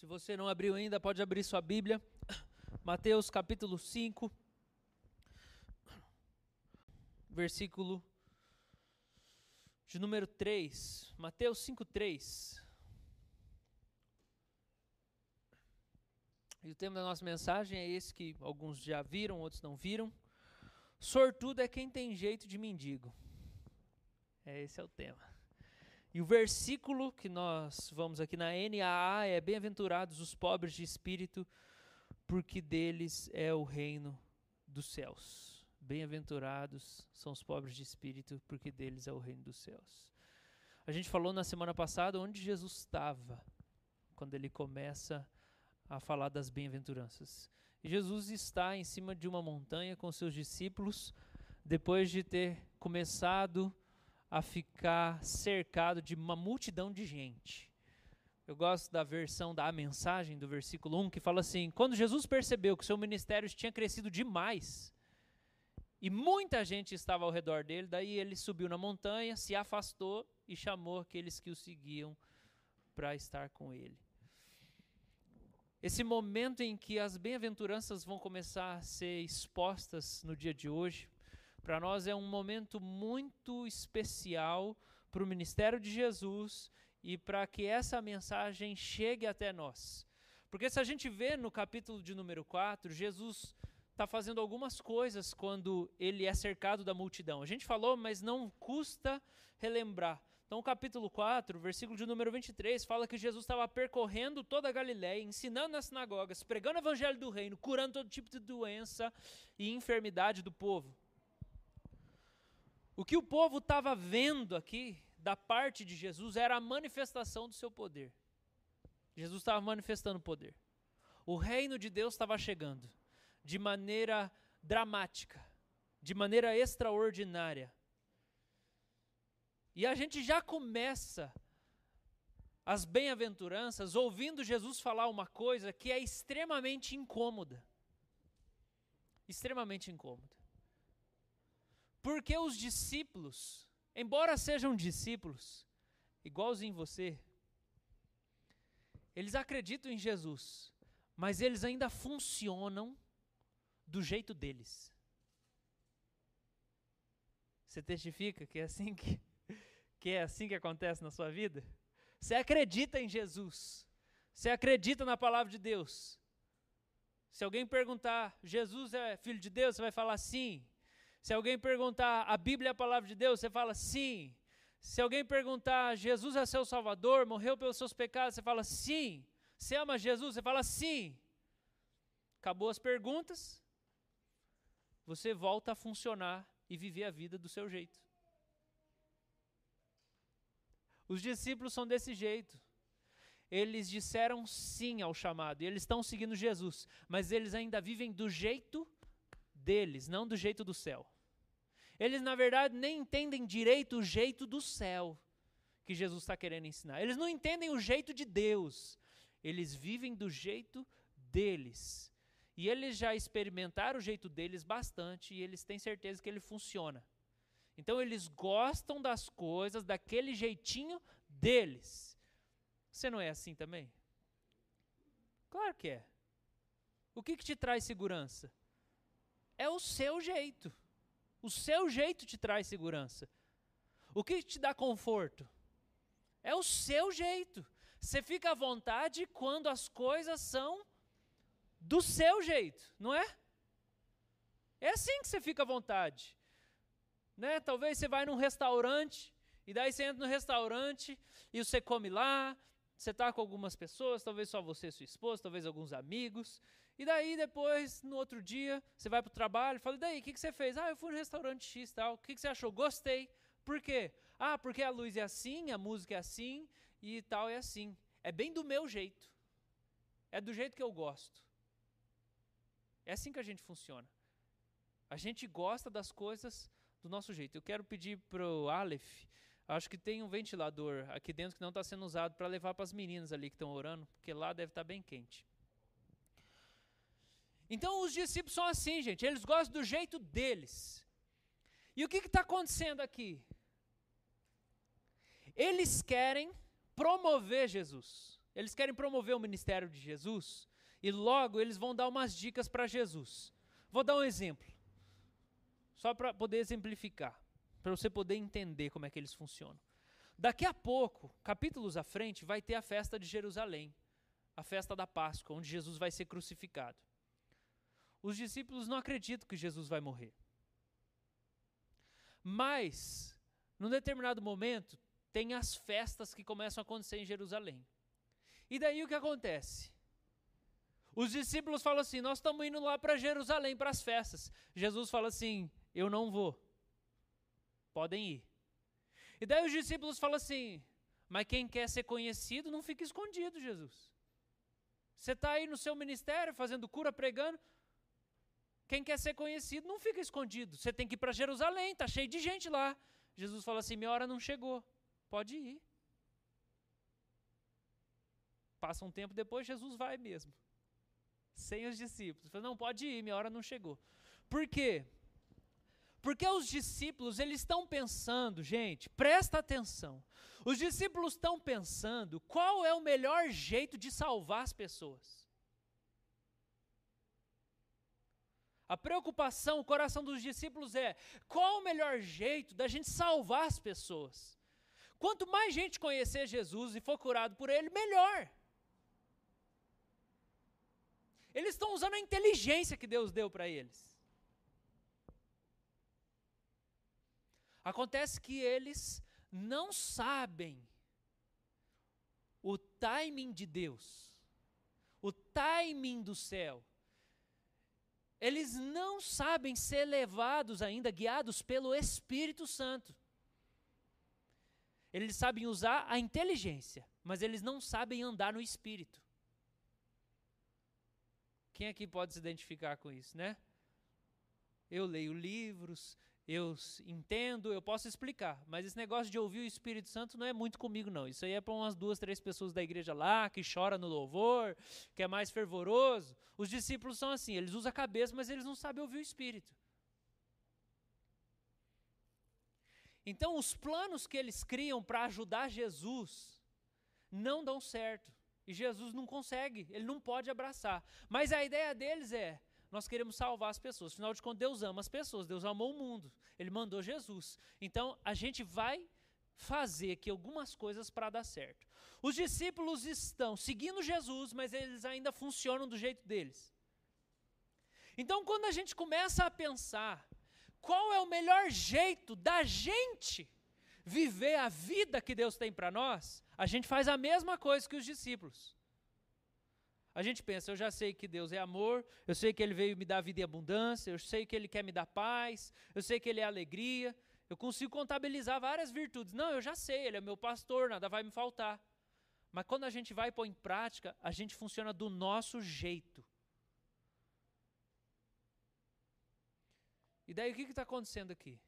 Se você não abriu ainda, pode abrir sua Bíblia. Mateus capítulo 5, versículo de número 3. Mateus 5, 3. E o tema da nossa mensagem é esse que alguns já viram, outros não viram. Sortudo é quem tem jeito de mendigo. É, esse é o tema. E o versículo que nós vamos aqui na NAA é: Bem-aventurados os pobres de espírito, porque deles é o reino dos céus. Bem-aventurados são os pobres de espírito, porque deles é o reino dos céus. A gente falou na semana passada onde Jesus estava quando ele começa a falar das bem-aventuranças. Jesus está em cima de uma montanha com seus discípulos, depois de ter começado a ficar cercado de uma multidão de gente. Eu gosto da versão da mensagem do versículo 1 que fala assim: Quando Jesus percebeu que seu ministério tinha crescido demais e muita gente estava ao redor dele, daí ele subiu na montanha, se afastou e chamou aqueles que o seguiam para estar com ele. Esse momento em que as bem-aventuranças vão começar a ser expostas no dia de hoje, para nós é um momento muito especial para o ministério de Jesus e para que essa mensagem chegue até nós. Porque se a gente vê no capítulo de número 4, Jesus está fazendo algumas coisas quando ele é cercado da multidão. A gente falou, mas não custa relembrar. Então, o capítulo 4, versículo de número 23, fala que Jesus estava percorrendo toda a Galiléia, ensinando nas sinagogas, pregando o evangelho do reino, curando todo tipo de doença e enfermidade do povo. O que o povo estava vendo aqui, da parte de Jesus, era a manifestação do seu poder. Jesus estava manifestando poder. O reino de Deus estava chegando de maneira dramática, de maneira extraordinária. E a gente já começa as bem-aventuranças ouvindo Jesus falar uma coisa que é extremamente incômoda. Extremamente incômoda. Porque os discípulos, embora sejam discípulos, igualzinho você, eles acreditam em Jesus, mas eles ainda funcionam do jeito deles. Você testifica que é assim que, que é assim que acontece na sua vida? Você acredita em Jesus. Você acredita na palavra de Deus. Se alguém perguntar, Jesus é filho de Deus, você vai falar sim. Se alguém perguntar, a Bíblia é a palavra de Deus, você fala sim. Se alguém perguntar, Jesus é seu Salvador, morreu pelos seus pecados, você fala sim. Você ama Jesus? Você fala sim. Acabou as perguntas, você volta a funcionar e viver a vida do seu jeito. Os discípulos são desse jeito. Eles disseram sim ao chamado e eles estão seguindo Jesus, mas eles ainda vivem do jeito deles, não do jeito do céu. Eles, na verdade, nem entendem direito o jeito do céu que Jesus está querendo ensinar. Eles não entendem o jeito de Deus. Eles vivem do jeito deles. E eles já experimentaram o jeito deles bastante e eles têm certeza que ele funciona. Então eles gostam das coisas daquele jeitinho deles. Você não é assim também? Claro que é. O que, que te traz segurança? É o seu jeito. O seu jeito te traz segurança. O que te dá conforto? É o seu jeito. Você fica à vontade quando as coisas são do seu jeito, não é? É assim que você fica à vontade. Né? Talvez você vai num restaurante, e daí você entra no restaurante e você come lá, você está com algumas pessoas, talvez só você e sua esposa, talvez alguns amigos, e daí, depois, no outro dia, você vai para o trabalho e fala: e daí, o que, que você fez? Ah, eu fui no restaurante X tal. O que, que você achou? Gostei. Por quê? Ah, porque a luz é assim, a música é assim e tal é assim. É bem do meu jeito. É do jeito que eu gosto. É assim que a gente funciona. A gente gosta das coisas do nosso jeito. Eu quero pedir para o Aleph, acho que tem um ventilador aqui dentro que não está sendo usado para levar para as meninas ali que estão orando, porque lá deve estar tá bem quente. Então os discípulos são assim, gente, eles gostam do jeito deles. E o que está acontecendo aqui? Eles querem promover Jesus. Eles querem promover o ministério de Jesus e logo eles vão dar umas dicas para Jesus. Vou dar um exemplo, só para poder exemplificar, para você poder entender como é que eles funcionam. Daqui a pouco, capítulos à frente, vai ter a festa de Jerusalém, a festa da Páscoa, onde Jesus vai ser crucificado. Os discípulos não acreditam que Jesus vai morrer. Mas, num determinado momento, tem as festas que começam a acontecer em Jerusalém. E daí o que acontece? Os discípulos falam assim: Nós estamos indo lá para Jerusalém para as festas. Jesus fala assim: Eu não vou. Podem ir. E daí os discípulos falam assim: Mas quem quer ser conhecido não fica escondido, Jesus. Você está aí no seu ministério fazendo cura, pregando. Quem quer ser conhecido não fica escondido. Você tem que ir para Jerusalém, está cheio de gente lá. Jesus fala assim: Minha hora não chegou. Pode ir. Passa um tempo depois, Jesus vai mesmo. Sem os discípulos. Fala, não, pode ir, minha hora não chegou. Por quê? Porque os discípulos, eles estão pensando, gente, presta atenção. Os discípulos estão pensando qual é o melhor jeito de salvar as pessoas. A preocupação, o coração dos discípulos é: qual o melhor jeito da gente salvar as pessoas? Quanto mais gente conhecer Jesus e for curado por ele, melhor. Eles estão usando a inteligência que Deus deu para eles. Acontece que eles não sabem o timing de Deus, o timing do céu. Eles não sabem ser levados ainda, guiados pelo Espírito Santo. Eles sabem usar a inteligência, mas eles não sabem andar no Espírito. Quem aqui pode se identificar com isso, né? Eu leio livros, eu entendo, eu posso explicar, mas esse negócio de ouvir o Espírito Santo não é muito comigo, não. Isso aí é para umas duas, três pessoas da igreja lá, que chora no louvor, que é mais fervoroso. Os discípulos são assim, eles usam a cabeça, mas eles não sabem ouvir o Espírito. Então, os planos que eles criam para ajudar Jesus não dão certo. E Jesus não consegue, ele não pode abraçar. Mas a ideia deles é: nós queremos salvar as pessoas. Afinal de contas, Deus ama as pessoas, Deus amou o mundo, Ele mandou Jesus. Então, a gente vai fazer aqui algumas coisas para dar certo. Os discípulos estão seguindo Jesus, mas eles ainda funcionam do jeito deles. Então, quando a gente começa a pensar qual é o melhor jeito da gente viver a vida que Deus tem para nós, a gente faz a mesma coisa que os discípulos. A gente pensa, eu já sei que Deus é amor, eu sei que Ele veio me dar vida e abundância, eu sei que Ele quer me dar paz, eu sei que Ele é alegria, eu consigo contabilizar várias virtudes. Não, eu já sei, Ele é meu pastor, nada vai me faltar. Mas quando a gente vai pôr em prática, a gente funciona do nosso jeito. E daí o que está acontecendo aqui?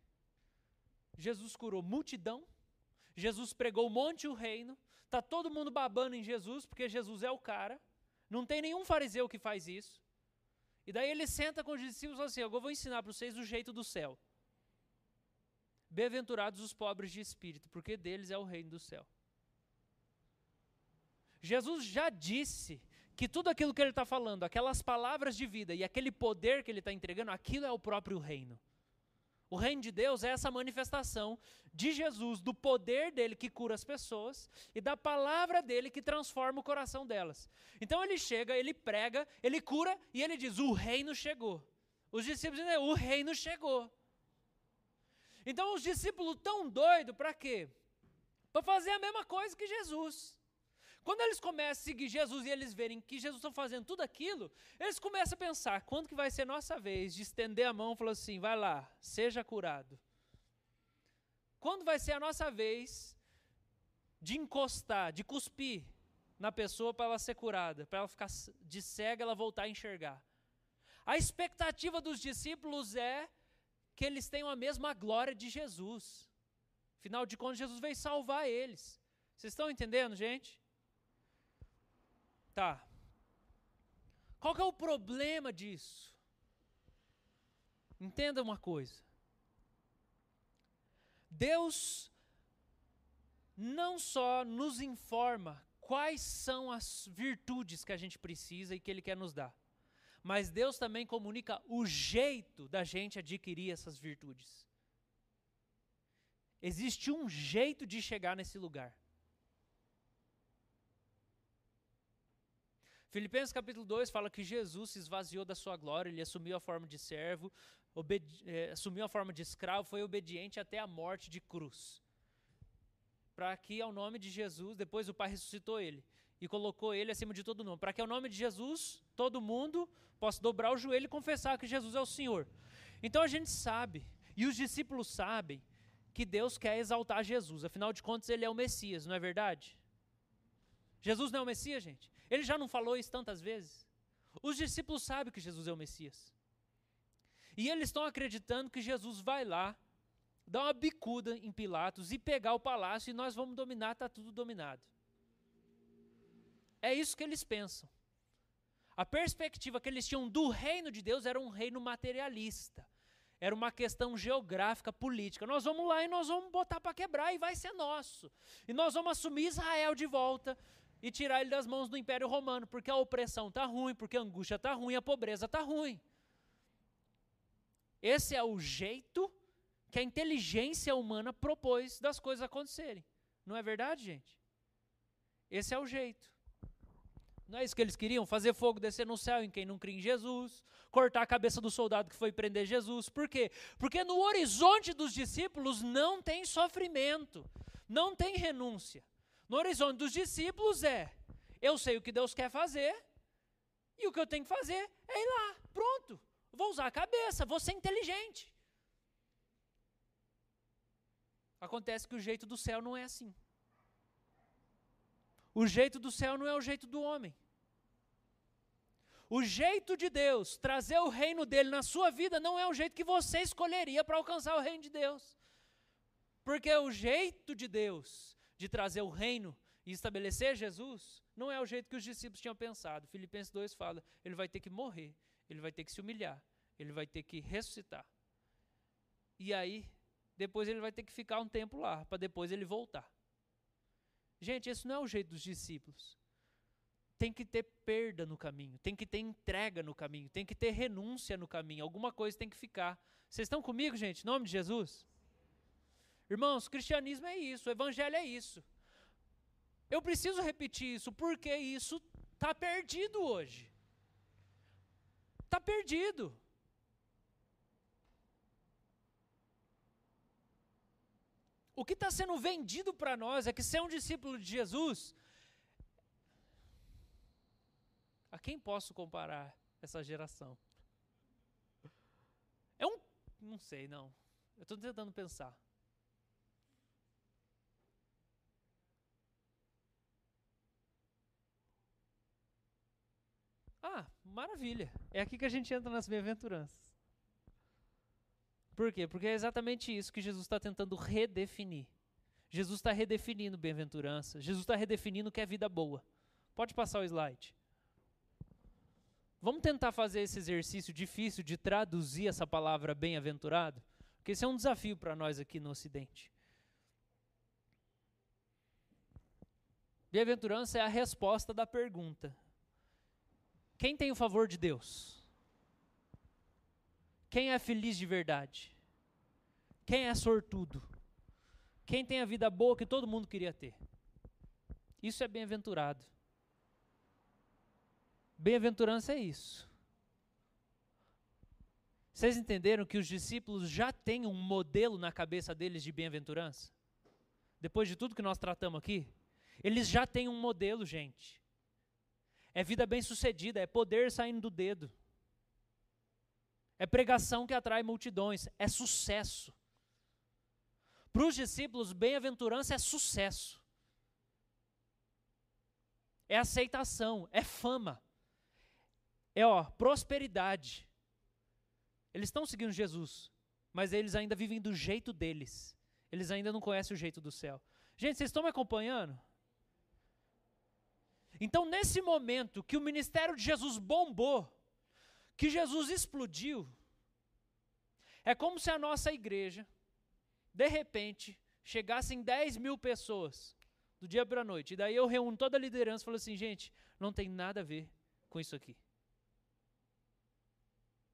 Jesus curou multidão, Jesus pregou um monte o reino, está todo mundo babando em Jesus, porque Jesus é o cara. Não tem nenhum fariseu que faz isso. E daí ele senta com os discípulos e fala assim: Eu vou ensinar para vocês o jeito do céu. Bem-aventurados os pobres de espírito, porque deles é o reino do céu. Jesus já disse que tudo aquilo que ele está falando, aquelas palavras de vida e aquele poder que ele está entregando, aquilo é o próprio reino. O reino de Deus é essa manifestação de Jesus, do poder dele que cura as pessoas e da palavra dele que transforma o coração delas. Então ele chega, ele prega, ele cura e ele diz: O reino chegou. Os discípulos dizem: O reino chegou. Então os discípulos tão doidos para quê? Para fazer a mesma coisa que Jesus. Quando eles começam a seguir Jesus e eles verem que Jesus está fazendo tudo aquilo, eles começam a pensar: quando que vai ser nossa vez de estender a mão e falar assim, vai lá, seja curado? Quando vai ser a nossa vez de encostar, de cuspir na pessoa para ela ser curada, para ela ficar de cega, ela voltar a enxergar? A expectativa dos discípulos é que eles tenham a mesma glória de Jesus. Afinal de contas, Jesus veio salvar eles. Vocês estão entendendo, gente? Tá. Qual é o problema disso? Entenda uma coisa. Deus não só nos informa quais são as virtudes que a gente precisa e que Ele quer nos dar. Mas Deus também comunica o jeito da gente adquirir essas virtudes. Existe um jeito de chegar nesse lugar. Filipenses capítulo 2 fala que Jesus se esvaziou da sua glória, ele assumiu a forma de servo, eh, assumiu a forma de escravo, foi obediente até a morte de cruz para que ao nome de Jesus, depois o Pai ressuscitou ele e colocou ele acima de todo nome, para que ao nome de Jesus todo mundo possa dobrar o joelho e confessar que Jesus é o Senhor. Então a gente sabe, e os discípulos sabem, que Deus quer exaltar Jesus, afinal de contas ele é o Messias, não é verdade? Jesus não é o Messias, gente? Ele já não falou isso tantas vezes? Os discípulos sabem que Jesus é o Messias. E eles estão acreditando que Jesus vai lá dar uma bicuda em Pilatos e pegar o palácio e nós vamos dominar, está tudo dominado. É isso que eles pensam. A perspectiva que eles tinham do reino de Deus era um reino materialista. Era uma questão geográfica, política. Nós vamos lá e nós vamos botar para quebrar e vai ser nosso. E nós vamos assumir Israel de volta e tirar ele das mãos do Império Romano, porque a opressão está ruim, porque a angústia está ruim, a pobreza está ruim. Esse é o jeito que a inteligência humana propôs das coisas acontecerem. Não é verdade, gente? Esse é o jeito. Não é isso que eles queriam? Fazer fogo descer no céu em quem não crê em Jesus, cortar a cabeça do soldado que foi prender Jesus. Por quê? Porque no horizonte dos discípulos não tem sofrimento, não tem renúncia. No horizonte dos discípulos é: eu sei o que Deus quer fazer, e o que eu tenho que fazer é ir lá. Pronto. Vou usar a cabeça, vou ser inteligente. Acontece que o jeito do céu não é assim. O jeito do céu não é o jeito do homem. O jeito de Deus trazer o reino dele na sua vida não é o jeito que você escolheria para alcançar o reino de Deus. Porque o jeito de Deus de trazer o reino e estabelecer Jesus não é o jeito que os discípulos tinham pensado. Filipenses 2 fala: ele vai ter que morrer, ele vai ter que se humilhar, ele vai ter que ressuscitar. E aí depois ele vai ter que ficar um tempo lá, para depois ele voltar. Gente, esse não é o jeito dos discípulos. Tem que ter perda no caminho, tem que ter entrega no caminho, tem que ter renúncia no caminho, alguma coisa tem que ficar. Vocês estão comigo, gente? Em nome de Jesus? Irmãos, cristianismo é isso, evangelho é isso. Eu preciso repetir isso porque isso está perdido hoje. Está perdido. O que está sendo vendido para nós é que ser um discípulo de Jesus. A quem posso comparar essa geração? É um. Não sei, não. Eu estou tentando pensar. Ah, maravilha. É aqui que a gente entra nas bem-aventuranças. Por quê? Porque é exatamente isso que Jesus está tentando redefinir. Jesus está redefinindo bem-aventurança. Jesus está redefinindo o que é vida boa. Pode passar o slide. Vamos tentar fazer esse exercício difícil de traduzir essa palavra bem-aventurado? Porque esse é um desafio para nós aqui no Ocidente. Bem-aventurança é a resposta da pergunta: Quem tem o favor de Deus? Quem é feliz de verdade? Quem é sortudo? Quem tem a vida boa que todo mundo queria ter? Isso é bem-aventurado. Bem-aventurança é isso. Vocês entenderam que os discípulos já têm um modelo na cabeça deles de bem-aventurança? Depois de tudo que nós tratamos aqui? Eles já têm um modelo, gente. É vida bem-sucedida, é poder saindo do dedo. É pregação que atrai multidões, é sucesso. Para os discípulos, bem-aventurança é sucesso. É aceitação, é fama. É ó, prosperidade. Eles estão seguindo Jesus, mas eles ainda vivem do jeito deles. Eles ainda não conhecem o jeito do céu. Gente, vocês estão me acompanhando? Então, nesse momento que o ministério de Jesus bombou, que Jesus explodiu, é como se a nossa igreja, de repente, chegassem 10 mil pessoas do dia para a noite. E daí eu reúno toda a liderança e falo assim, gente, não tem nada a ver com isso aqui.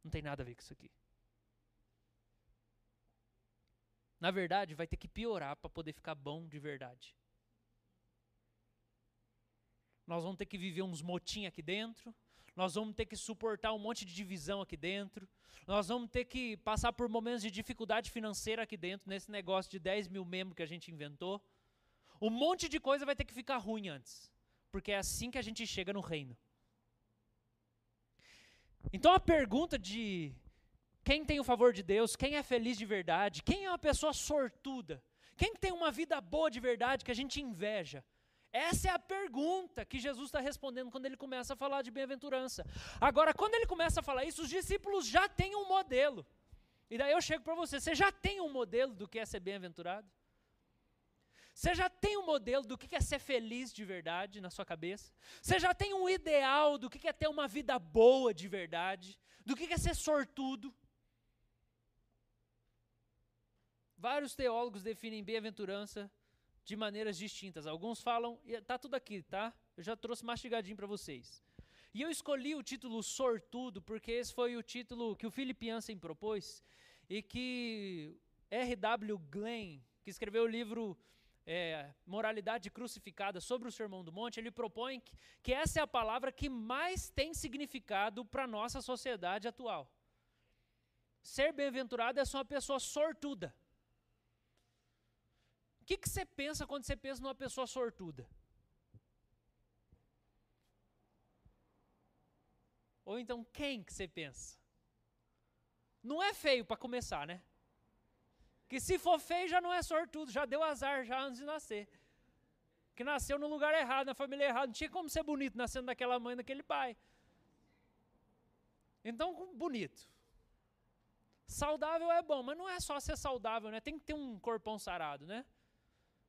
Não tem nada a ver com isso aqui. Na verdade, vai ter que piorar para poder ficar bom de verdade. Nós vamos ter que viver uns motim aqui dentro, nós vamos ter que suportar um monte de divisão aqui dentro, nós vamos ter que passar por momentos de dificuldade financeira aqui dentro, nesse negócio de 10 mil membros que a gente inventou. Um monte de coisa vai ter que ficar ruim antes, porque é assim que a gente chega no reino. Então a pergunta de quem tem o favor de Deus, quem é feliz de verdade, quem é uma pessoa sortuda, quem tem uma vida boa de verdade que a gente inveja, essa é a pergunta que Jesus está respondendo quando ele começa a falar de bem-aventurança. Agora, quando ele começa a falar isso, os discípulos já têm um modelo. E daí eu chego para você: você já tem um modelo do que é ser bem-aventurado? Você já tem um modelo do que é ser feliz de verdade na sua cabeça? Você já tem um ideal do que é ter uma vida boa de verdade? Do que é ser sortudo? Vários teólogos definem bem-aventurança de maneiras distintas. Alguns falam, tá tudo aqui, tá? Eu já trouxe mastigadinho para vocês. E eu escolhi o título Sortudo porque esse foi o título que o Philip Jansen propôs e que R.W. Glenn, que escreveu o livro é, Moralidade Crucificada sobre o Sermão do Monte, ele propõe que, que essa é a palavra que mais tem significado para a nossa sociedade atual. Ser bem-aventurado é só uma pessoa sortuda que, que você pensa quando você pensa numa pessoa sortuda? Ou então quem que você pensa? Não é feio para começar, né? Que se for feio já não é sortudo, já deu azar já antes de nascer. Que nasceu no lugar errado, na família errada, não tinha como ser bonito nascendo daquela mãe, daquele pai. Então, bonito. Saudável é bom, mas não é só ser saudável, né? Tem que ter um corpão sarado, né?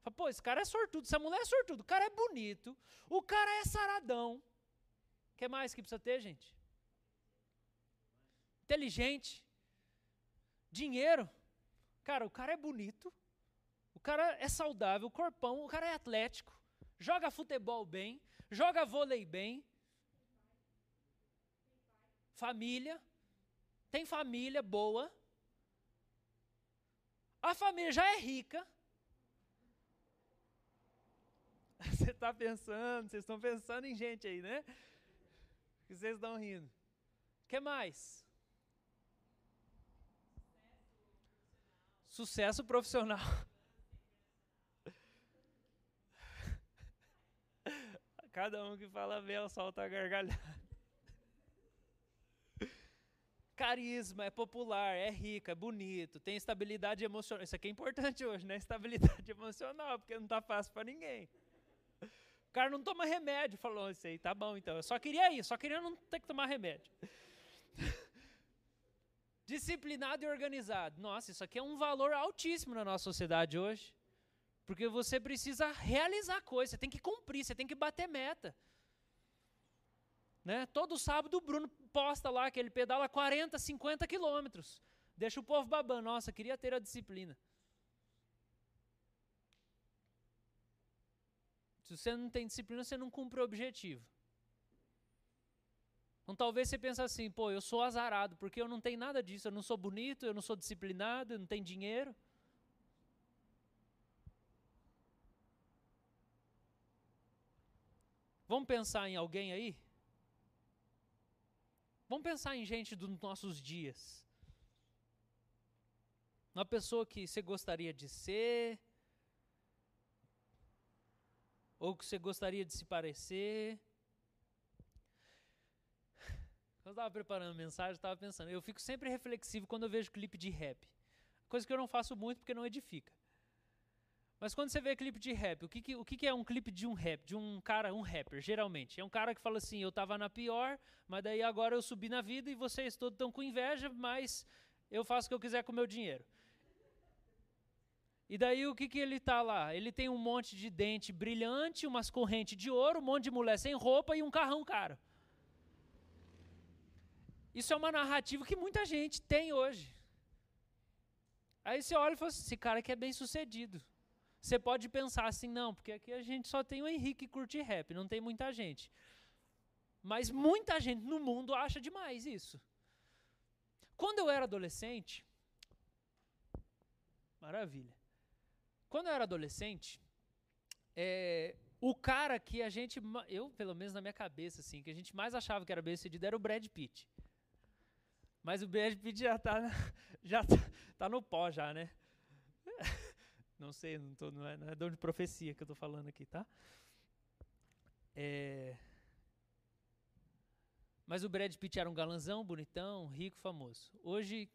Fala, pô, esse cara é sortudo, essa mulher é sortudo, o cara é bonito, o cara é saradão. O que mais que precisa ter, gente? Inteligente. Dinheiro. Cara, o cara é bonito, o cara é saudável, o corpão, o cara é atlético, joga futebol bem, joga vôlei bem. Família. Tem família boa. A família já é rica. Você está pensando, vocês estão pensando em gente aí, né? Que vocês estão rindo. O que mais? Sucesso profissional. Cada um que fala bem, solta a gargalhada. Carisma, é popular, é rico, é bonito, tem estabilidade emocional. Isso aqui é importante hoje, né? Estabilidade emocional, porque não está fácil para ninguém. O cara não toma remédio, falou isso aí, tá bom então. Eu só queria ir, só queria não ter que tomar remédio. Disciplinado e organizado. Nossa, isso aqui é um valor altíssimo na nossa sociedade hoje. Porque você precisa realizar coisas, você tem que cumprir, você tem que bater meta. Né? Todo sábado o Bruno posta lá que ele pedala 40, 50 quilômetros. Deixa o povo babando. Nossa, queria ter a disciplina. Se você não tem disciplina, você não cumpre o objetivo. Então talvez você pense assim, pô, eu sou azarado, porque eu não tenho nada disso, eu não sou bonito, eu não sou disciplinado, eu não tenho dinheiro. Vamos pensar em alguém aí? Vamos pensar em gente dos nossos dias. Uma pessoa que você gostaria de ser, ou que você gostaria de se parecer. Quando eu estava preparando a mensagem, estava pensando, eu fico sempre reflexivo quando eu vejo clipe de rap. Coisa que eu não faço muito porque não edifica. Mas quando você vê clipe de rap, o que, que, o que, que é um clipe de um rap, de um cara, um rapper, geralmente? É um cara que fala assim, eu estava na pior, mas daí agora eu subi na vida e vocês todos estão com inveja, mas eu faço o que eu quiser com o meu dinheiro. E daí o que, que ele tá lá? Ele tem um monte de dente brilhante, umas correntes de ouro, um monte de mulher sem roupa e um carrão caro. Isso é uma narrativa que muita gente tem hoje. Aí você olha e fala assim, esse cara aqui é bem sucedido. Você pode pensar assim, não, porque aqui a gente só tem o Henrique que curte rap, não tem muita gente. Mas muita gente no mundo acha demais isso. Quando eu era adolescente, maravilha. Quando eu era adolescente, é, o cara que a gente, eu pelo menos na minha cabeça, assim, que a gente mais achava que era bem sucedido era o Brad Pitt. Mas o Brad Pitt já tá, já tá, tá no pó já, né? Não sei, não, tô, não, é, não é dom de profecia que eu tô falando aqui, tá? É... Mas o Brad Pitt era um galanzão, bonitão, rico, famoso. Hoje,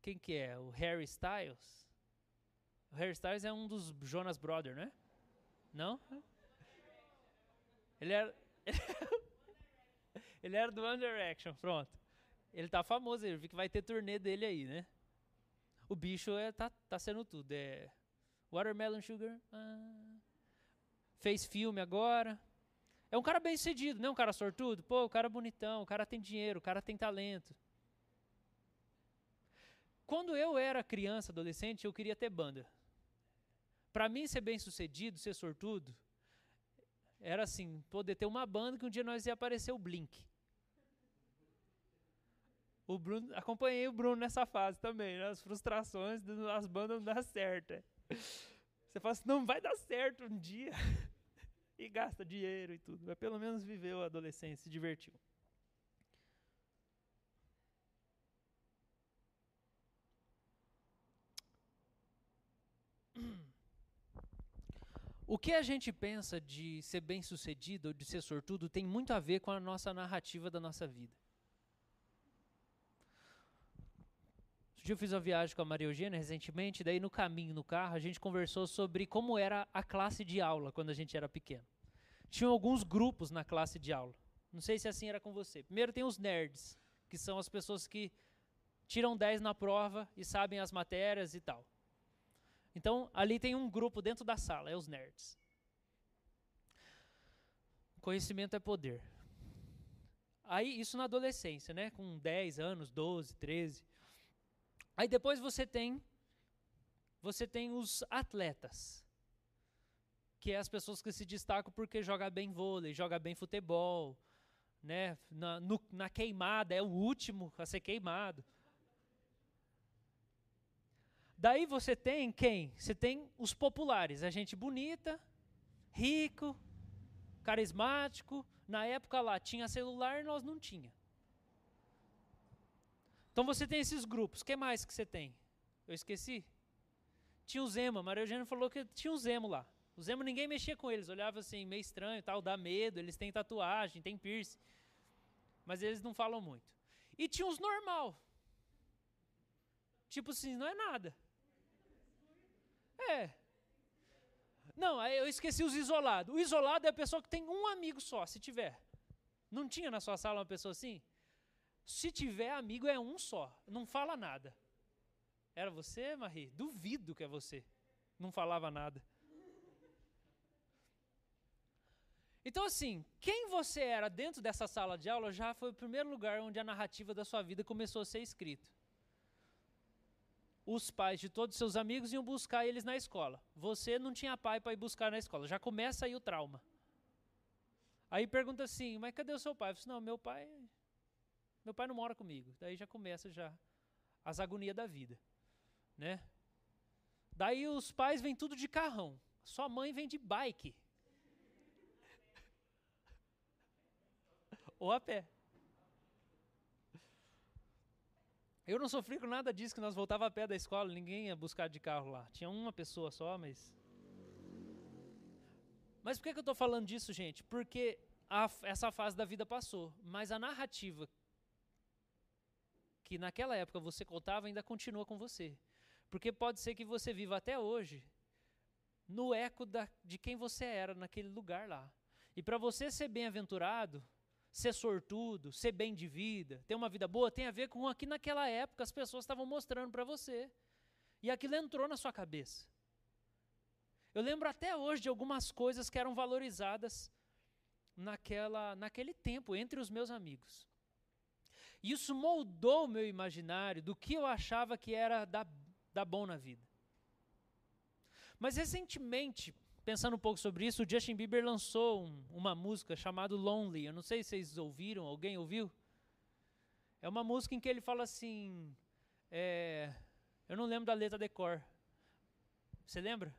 quem que é? O Harry Styles? O Harry Styles é um dos Jonas Brothers, né? Não? Ele era... ele era do One Direction, pronto. Ele tá famoso, ele vi que vai ter turnê dele aí, né? O bicho é, tá, tá sendo tudo. É Watermelon Sugar. Ah, fez filme agora. É um cara bem sucedido, não é um cara sortudo. Pô, o cara é bonitão, o cara tem dinheiro, o cara tem talento. Quando eu era criança, adolescente, eu queria ter banda. Para mim, ser bem sucedido, ser sortudo, era assim: poder ter uma banda que um dia nós ia aparecer o Blink. O Bruno, acompanhei o Bruno nessa fase também, né? as frustrações das bandas não dá certo. É. Você fala assim, não vai dar certo um dia. e gasta dinheiro e tudo. Mas pelo menos viveu a adolescência, se divertiu. O que a gente pensa de ser bem sucedido ou de ser sortudo tem muito a ver com a nossa narrativa da nossa vida. Um dia eu fiz uma viagem com a Maria Eugênia recentemente, daí no caminho, no carro, a gente conversou sobre como era a classe de aula quando a gente era pequeno. Tinham alguns grupos na classe de aula. Não sei se assim era com você. Primeiro tem os nerds, que são as pessoas que tiram 10 na prova e sabem as matérias e tal. Então, ali tem um grupo dentro da sala, é os nerds. Conhecimento é poder. Aí, isso na adolescência, né? Com 10 anos, 12, 13. Aí depois você tem você tem os atletas, que é as pessoas que se destacam porque joga bem vôlei, joga bem futebol, né? Na, no, na queimada é o último a ser queimado. Daí você tem quem? Você tem os populares, a gente bonita, rico, carismático. Na época lá tinha celular, nós não tinha. Então você tem esses grupos. Que mais que você tem? Eu esqueci. Tinha o Zema. Maria Eugênia falou que tinha o Zemo lá. O Zemo ninguém mexia com eles. Olhava assim, meio estranho, tal, dá medo. Eles têm tatuagem, têm piercing. Mas eles não falam muito. E tinha os normal. Tipo assim, não é nada. É. Não, eu esqueci os isolados. O isolado é a pessoa que tem um amigo só, se tiver. Não tinha na sua sala uma pessoa assim? Se tiver amigo, é um só. Não fala nada. Era você, Marie? Duvido que é você. Não falava nada. Então, assim, quem você era dentro dessa sala de aula já foi o primeiro lugar onde a narrativa da sua vida começou a ser escrita os pais de todos os seus amigos iam buscar eles na escola. Você não tinha pai para ir buscar na escola. Já começa aí o trauma. Aí pergunta assim, mas cadê o seu pai? Eu falo, não, meu pai, meu pai não mora comigo. Daí já começa já as agonias da vida, né? Daí os pais vêm tudo de carrão. Sua mãe vem de bike. Ou a pé. Eu não sofri com nada disso, que nós voltava a pé da escola, ninguém ia buscar de carro lá. Tinha uma pessoa só, mas. Mas por que, que eu estou falando disso, gente? Porque a, essa fase da vida passou. Mas a narrativa que naquela época você contava ainda continua com você. Porque pode ser que você viva até hoje no eco da, de quem você era naquele lugar lá. E para você ser bem-aventurado, ser sortudo, ser bem de vida, ter uma vida boa, tem a ver com aqui naquela época as pessoas estavam mostrando para você. E aquilo entrou na sua cabeça. Eu lembro até hoje de algumas coisas que eram valorizadas naquela, naquele tempo entre os meus amigos. Isso moldou o meu imaginário do que eu achava que era dar, dar bom na vida. Mas recentemente, pensando um pouco sobre isso, o Justin Bieber lançou um, uma música chamada Lonely. Eu não sei se vocês ouviram, alguém ouviu? É uma música em que ele fala assim. É, eu não lembro da letra de cor. Você lembra?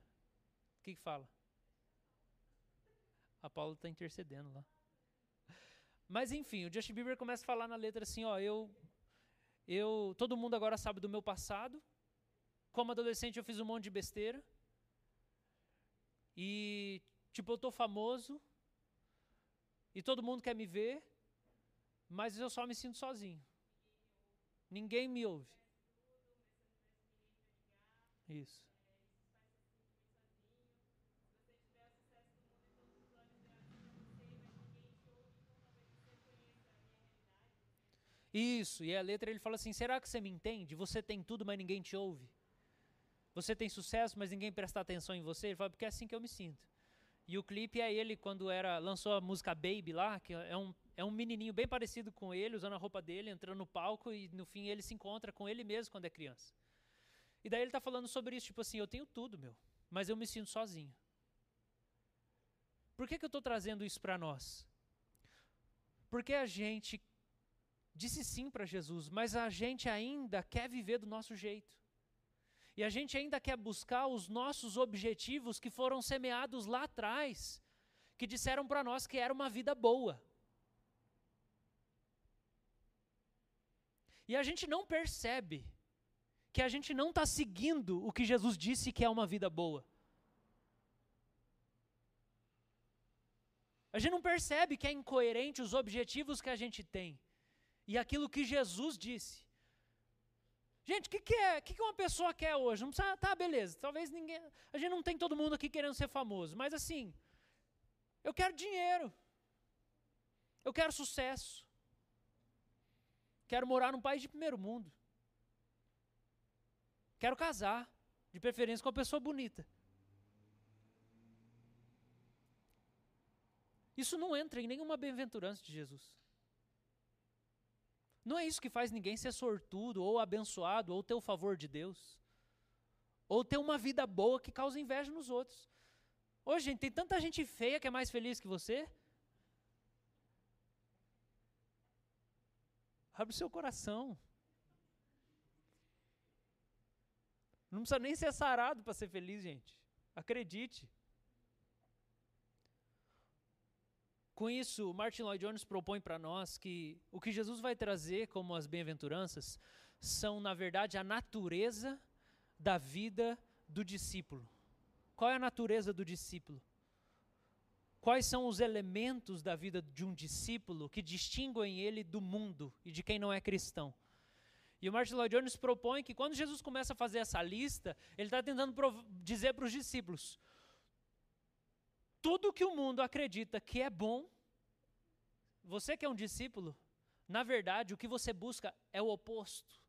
O que, que fala? A Paula está intercedendo lá. Mas enfim, o Justin Bieber começa a falar na letra assim, ó, eu, eu, todo mundo agora sabe do meu passado. Como adolescente eu fiz um monte de besteira. E tipo eu tô famoso. E todo mundo quer me ver, mas eu só me sinto sozinho. Ninguém me ouve. Isso. Isso, e a letra ele fala assim: será que você me entende? Você tem tudo, mas ninguém te ouve. Você tem sucesso, mas ninguém presta atenção em você. Ele fala, porque é assim que eu me sinto. E o clipe é ele quando era lançou a música Baby lá, que é um, é um menininho bem parecido com ele, usando a roupa dele, entrando no palco e no fim ele se encontra com ele mesmo quando é criança. E daí ele está falando sobre isso, tipo assim, eu tenho tudo, meu, mas eu me sinto sozinho. Por que, que eu estou trazendo isso para nós? Porque a gente disse sim para Jesus, mas a gente ainda quer viver do nosso jeito. E a gente ainda quer buscar os nossos objetivos que foram semeados lá atrás, que disseram para nós que era uma vida boa. E a gente não percebe que a gente não está seguindo o que Jesus disse que é uma vida boa. A gente não percebe que é incoerente os objetivos que a gente tem e aquilo que Jesus disse. Gente, o que, que, é? Que, que uma pessoa quer hoje? Não precisa. Tá, beleza. Talvez ninguém. A gente não tem todo mundo aqui querendo ser famoso, mas assim, eu quero dinheiro. Eu quero sucesso. Quero morar num país de primeiro mundo. Quero casar, de preferência com uma pessoa bonita. Isso não entra em nenhuma bem-aventurança de Jesus. Não é isso que faz ninguém ser sortudo, ou abençoado, ou ter o favor de Deus. Ou ter uma vida boa que causa inveja nos outros. Hoje, gente, tem tanta gente feia que é mais feliz que você. Abre o seu coração. Não precisa nem ser sarado para ser feliz, gente. Acredite. Com isso, Martin Lloyd Jones propõe para nós que o que Jesus vai trazer como as bem-aventuranças são, na verdade, a natureza da vida do discípulo. Qual é a natureza do discípulo? Quais são os elementos da vida de um discípulo que distinguem ele do mundo e de quem não é cristão? E o Martin Lloyd Jones propõe que quando Jesus começa a fazer essa lista, ele está tentando dizer para os discípulos: tudo que o mundo acredita que é bom, você que é um discípulo, na verdade, o que você busca é o oposto.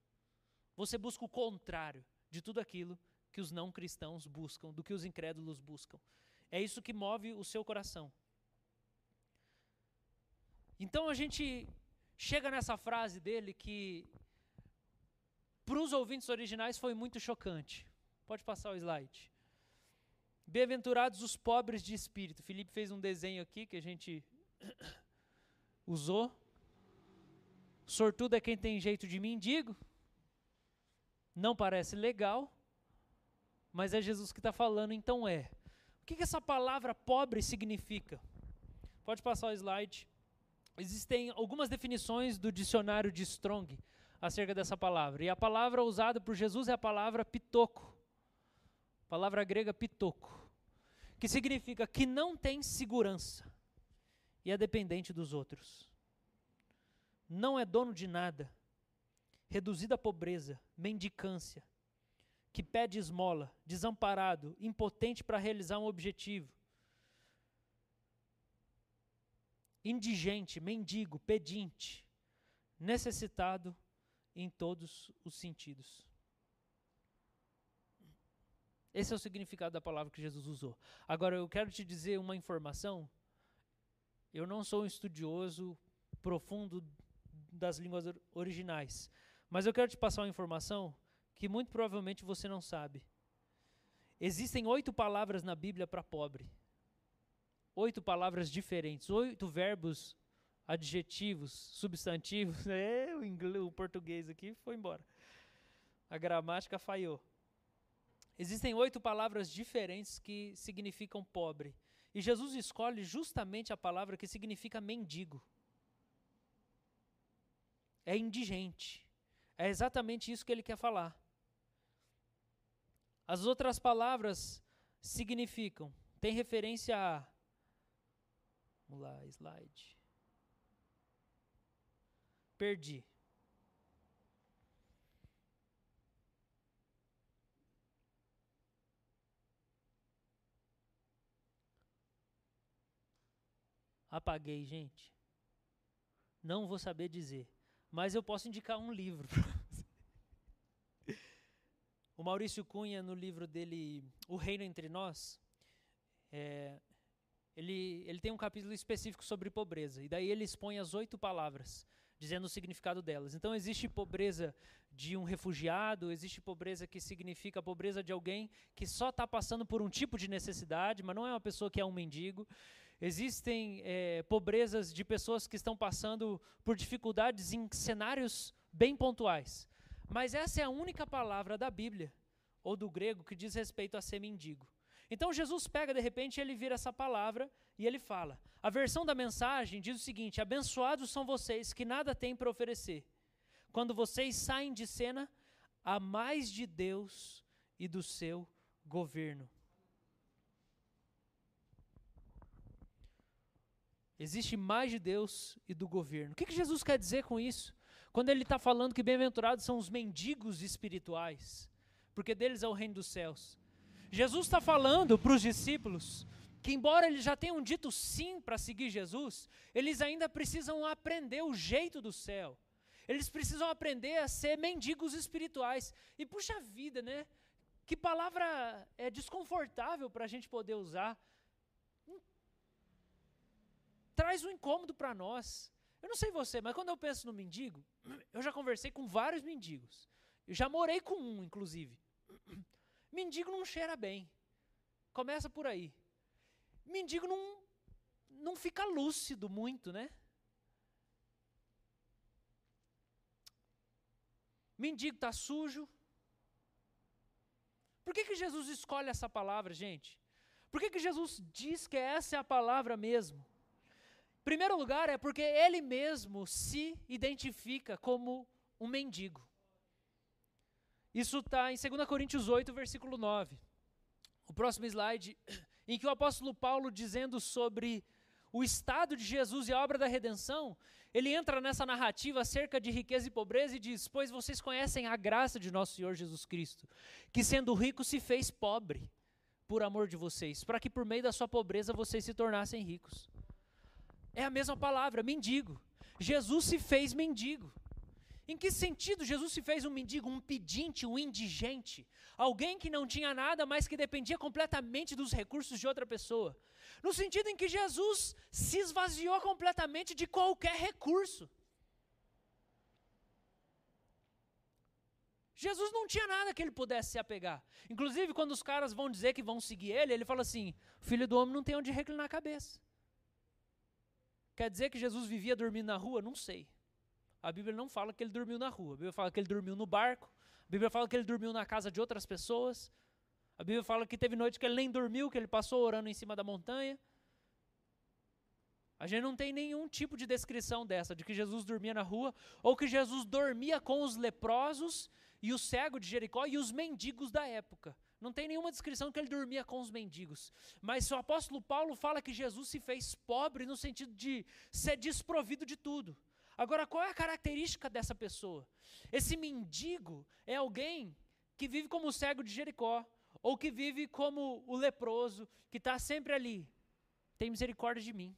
Você busca o contrário de tudo aquilo que os não cristãos buscam, do que os incrédulos buscam. É isso que move o seu coração. Então a gente chega nessa frase dele que para os ouvintes originais foi muito chocante. Pode passar o slide. Bem-aventurados os pobres de espírito. Felipe fez um desenho aqui que a gente usou. Sortudo é quem tem jeito de mendigo. Não parece legal, mas é Jesus que está falando, então é. O que, que essa palavra pobre significa? Pode passar o slide. Existem algumas definições do dicionário de Strong acerca dessa palavra. E a palavra usada por Jesus é a palavra pitoco. Palavra grega pitoco que significa que não tem segurança e é dependente dos outros. Não é dono de nada, reduzido à pobreza, mendicância, que pede esmola, desamparado, impotente para realizar um objetivo. Indigente, mendigo, pedinte, necessitado em todos os sentidos. Esse é o significado da palavra que Jesus usou. Agora, eu quero te dizer uma informação. Eu não sou um estudioso profundo das línguas originais, mas eu quero te passar uma informação que muito provavelmente você não sabe. Existem oito palavras na Bíblia para pobre. Oito palavras diferentes, oito verbos, adjetivos, substantivos. É, o, inglês, o português aqui foi embora. A gramática falhou. Existem oito palavras diferentes que significam pobre. E Jesus escolhe justamente a palavra que significa mendigo. É indigente. É exatamente isso que ele quer falar. As outras palavras significam, tem referência a. Vamos lá, slide. Perdi. Apaguei, gente. Não vou saber dizer. Mas eu posso indicar um livro. o Maurício Cunha, no livro dele, O Reino Entre Nós, é, ele, ele tem um capítulo específico sobre pobreza. E daí ele expõe as oito palavras, dizendo o significado delas. Então existe pobreza de um refugiado, existe pobreza que significa a pobreza de alguém que só está passando por um tipo de necessidade, mas não é uma pessoa que é um mendigo. Existem é, pobrezas de pessoas que estão passando por dificuldades em cenários bem pontuais. Mas essa é a única palavra da Bíblia, ou do grego, que diz respeito a ser mendigo. Então Jesus pega, de repente, ele vira essa palavra e ele fala. A versão da mensagem diz o seguinte: Abençoados são vocês que nada têm para oferecer. Quando vocês saem de cena, há mais de Deus e do seu governo. Existe mais de Deus e do governo. O que, que Jesus quer dizer com isso? Quando ele está falando que bem-aventurados são os mendigos espirituais, porque deles é o reino dos céus. Jesus está falando para os discípulos que, embora eles já tenham dito sim para seguir Jesus, eles ainda precisam aprender o jeito do céu. Eles precisam aprender a ser mendigos espirituais. E puxa vida, né? Que palavra é desconfortável para a gente poder usar traz um incômodo para nós. Eu não sei você, mas quando eu penso no mendigo, eu já conversei com vários mendigos. Eu já morei com um, inclusive. Mendigo não cheira bem. Começa por aí. Mendigo não, não fica lúcido muito, né? Mendigo está sujo. Por que, que Jesus escolhe essa palavra, gente? Por que, que Jesus diz que essa é a palavra mesmo? Primeiro lugar é porque ele mesmo se identifica como um mendigo. Isso está em 2 Coríntios 8, versículo 9. O próximo slide, em que o apóstolo Paulo, dizendo sobre o estado de Jesus e a obra da redenção, ele entra nessa narrativa acerca de riqueza e pobreza e diz: Pois vocês conhecem a graça de nosso Senhor Jesus Cristo, que sendo rico se fez pobre por amor de vocês, para que por meio da sua pobreza vocês se tornassem ricos. É a mesma palavra, mendigo. Jesus se fez mendigo. Em que sentido Jesus se fez um mendigo, um pedinte, um indigente? Alguém que não tinha nada, mas que dependia completamente dos recursos de outra pessoa. No sentido em que Jesus se esvaziou completamente de qualquer recurso. Jesus não tinha nada que ele pudesse se apegar. Inclusive, quando os caras vão dizer que vão seguir ele, ele fala assim: Filho do homem não tem onde reclinar a cabeça. Quer dizer que Jesus vivia dormindo na rua? Não sei. A Bíblia não fala que ele dormiu na rua. A Bíblia fala que ele dormiu no barco. A Bíblia fala que ele dormiu na casa de outras pessoas. A Bíblia fala que teve noite que ele nem dormiu, que ele passou orando em cima da montanha. A gente não tem nenhum tipo de descrição dessa, de que Jesus dormia na rua, ou que Jesus dormia com os leprosos e o cego de Jericó e os mendigos da época. Não tem nenhuma descrição que ele dormia com os mendigos. Mas o apóstolo Paulo fala que Jesus se fez pobre no sentido de ser desprovido de tudo. Agora, qual é a característica dessa pessoa? Esse mendigo é alguém que vive como o cego de Jericó, ou que vive como o leproso, que está sempre ali. Tem misericórdia de mim.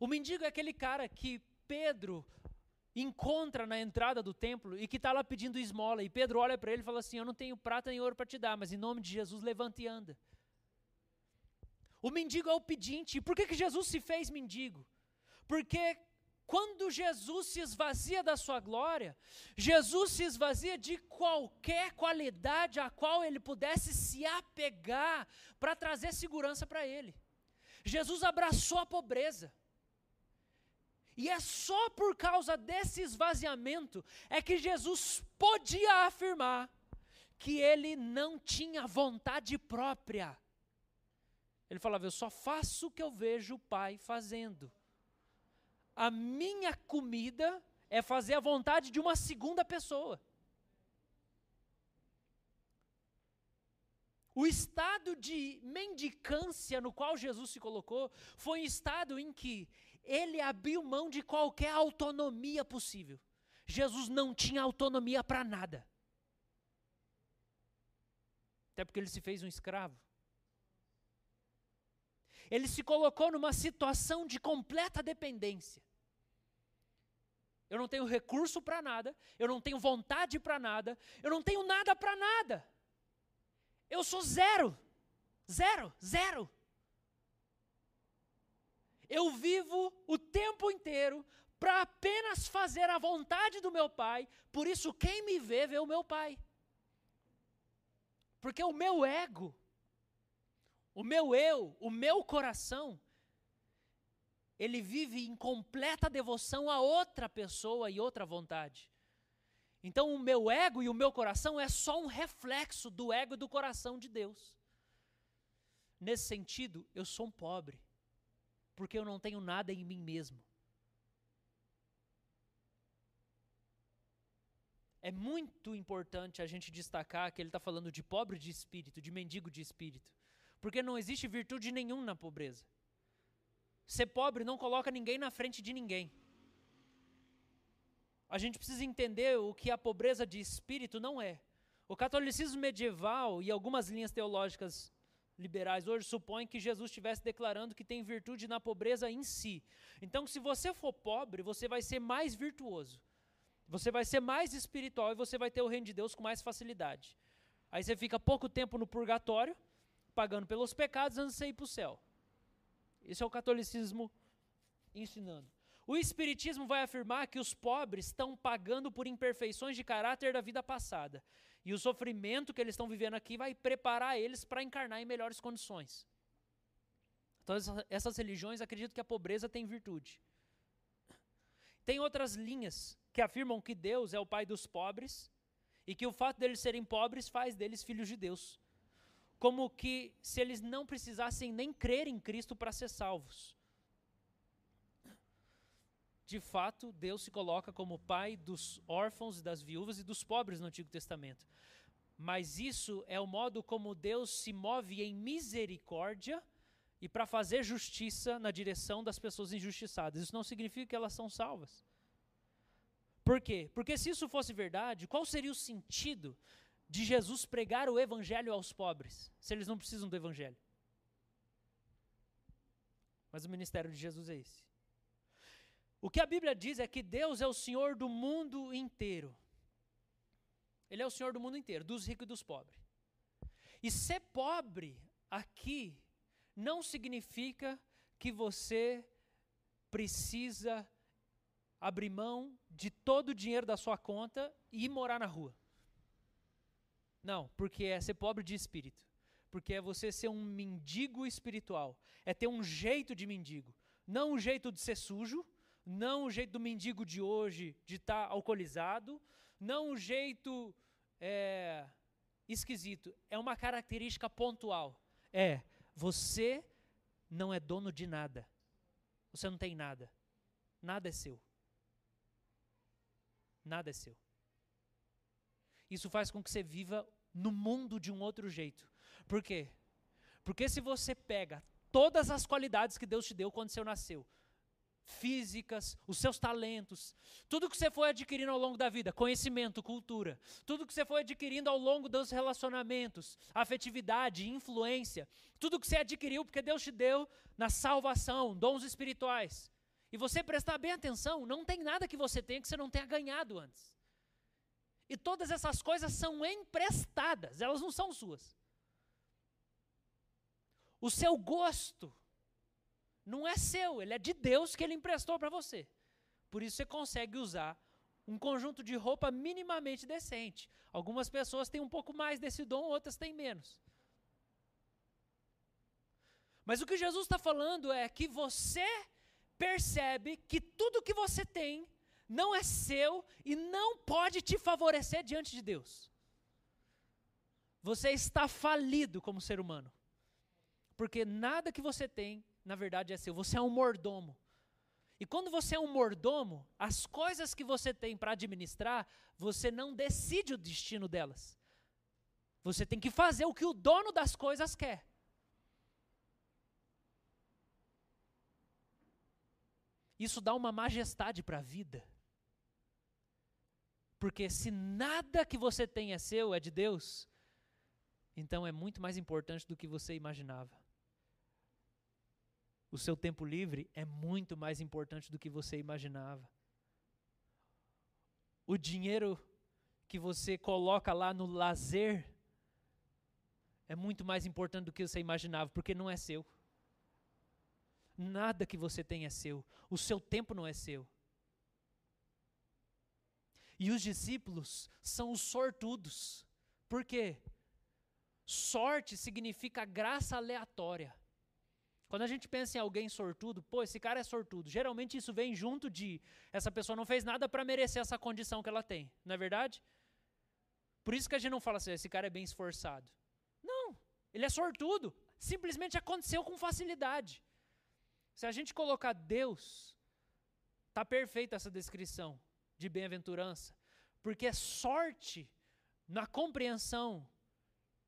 O mendigo é aquele cara que Pedro encontra na entrada do templo e que está lá pedindo esmola. E Pedro olha para ele e fala assim: Eu não tenho prata nem ouro para te dar, mas em nome de Jesus, levanta e anda. O mendigo é o pedinte. E por que, que Jesus se fez mendigo? Porque Quando Jesus se esvazia da sua glória, Jesus se esvazia de qualquer qualidade a qual ele pudesse se apegar para trazer segurança para ele. Jesus abraçou a pobreza. E é só por causa desse esvaziamento é que Jesus podia afirmar que ele não tinha vontade própria. Ele falava: Eu só faço o que eu vejo o Pai fazendo a minha comida é fazer a vontade de uma segunda pessoa. O estado de mendicância no qual Jesus se colocou foi um estado em que ele abriu mão de qualquer autonomia possível. Jesus não tinha autonomia para nada. Até porque ele se fez um escravo. Ele se colocou numa situação de completa dependência. Eu não tenho recurso para nada, eu não tenho vontade para nada, eu não tenho nada para nada. Eu sou zero. Zero, zero. Eu vivo o tempo inteiro para apenas fazer a vontade do meu pai, por isso quem me vê, vê o meu pai. Porque o meu ego, o meu eu, o meu coração, ele vive em completa devoção a outra pessoa e outra vontade. Então, o meu ego e o meu coração é só um reflexo do ego e do coração de Deus. Nesse sentido, eu sou um pobre, porque eu não tenho nada em mim mesmo. É muito importante a gente destacar que ele está falando de pobre de espírito, de mendigo de espírito, porque não existe virtude nenhuma na pobreza. Ser pobre não coloca ninguém na frente de ninguém. A gente precisa entender o que a pobreza de espírito não é. O catolicismo medieval e algumas linhas teológicas liberais hoje supõem que Jesus estivesse declarando que tem virtude na pobreza em si. Então, se você for pobre, você vai ser mais virtuoso. Você vai ser mais espiritual e você vai ter o reino de Deus com mais facilidade. Aí você fica pouco tempo no purgatório, pagando pelos pecados antes de você ir para o céu. Esse é o catolicismo ensinando. O espiritismo vai afirmar que os pobres estão pagando por imperfeições de caráter da vida passada. E o sofrimento que eles estão vivendo aqui vai preparar eles para encarnar em melhores condições. Então, essas religiões acreditam que a pobreza tem virtude. Tem outras linhas que afirmam que Deus é o pai dos pobres e que o fato deles serem pobres faz deles filhos de Deus como que se eles não precisassem nem crer em Cristo para ser salvos. De fato, Deus se coloca como pai dos órfãos, das viúvas e dos pobres no Antigo Testamento. Mas isso é o modo como Deus se move em misericórdia e para fazer justiça na direção das pessoas injustiçadas. Isso não significa que elas são salvas. Por quê? Porque se isso fosse verdade, qual seria o sentido de Jesus pregar o evangelho aos pobres, se eles não precisam do evangelho. Mas o ministério de Jesus é esse. O que a Bíblia diz é que Deus é o Senhor do mundo inteiro. Ele é o Senhor do mundo inteiro, dos ricos e dos pobres. E ser pobre aqui não significa que você precisa abrir mão de todo o dinheiro da sua conta e ir morar na rua. Não, porque é ser pobre de espírito. Porque é você ser um mendigo espiritual. É ter um jeito de mendigo. Não um jeito de ser sujo, não o jeito do mendigo de hoje de estar tá alcoolizado, não o jeito é, esquisito. É uma característica pontual. É, você não é dono de nada. Você não tem nada. Nada é seu. Nada é seu. Isso faz com que você viva no mundo de um outro jeito. Por quê? Porque se você pega todas as qualidades que Deus te deu quando você nasceu, físicas, os seus talentos, tudo que você foi adquirindo ao longo da vida, conhecimento, cultura, tudo que você foi adquirindo ao longo dos relacionamentos, afetividade, influência, tudo que você adquiriu porque Deus te deu na salvação, dons espirituais. E você prestar bem atenção, não tem nada que você tenha que você não tenha ganhado antes. E todas essas coisas são emprestadas, elas não são suas. O seu gosto não é seu, ele é de Deus que ele emprestou para você. Por isso você consegue usar um conjunto de roupa minimamente decente. Algumas pessoas têm um pouco mais desse dom, outras têm menos. Mas o que Jesus está falando é que você percebe que tudo que você tem não é seu e não pode te favorecer diante de Deus. Você está falido como ser humano. Porque nada que você tem, na verdade, é seu. Você é um mordomo. E quando você é um mordomo, as coisas que você tem para administrar, você não decide o destino delas. Você tem que fazer o que o dono das coisas quer. Isso dá uma majestade para a vida. Porque se nada que você tem é seu, é de Deus, então é muito mais importante do que você imaginava. O seu tempo livre é muito mais importante do que você imaginava. O dinheiro que você coloca lá no lazer é muito mais importante do que você imaginava, porque não é seu. Nada que você tem é seu. O seu tempo não é seu. E os discípulos são os sortudos. Por quê? Sorte significa graça aleatória. Quando a gente pensa em alguém sortudo, pô, esse cara é sortudo. Geralmente isso vem junto de essa pessoa não fez nada para merecer essa condição que ela tem, não é verdade? Por isso que a gente não fala assim, esse cara é bem esforçado. Não, ele é sortudo. Simplesmente aconteceu com facilidade. Se a gente colocar Deus, tá perfeita essa descrição de bem-aventurança, porque sorte na compreensão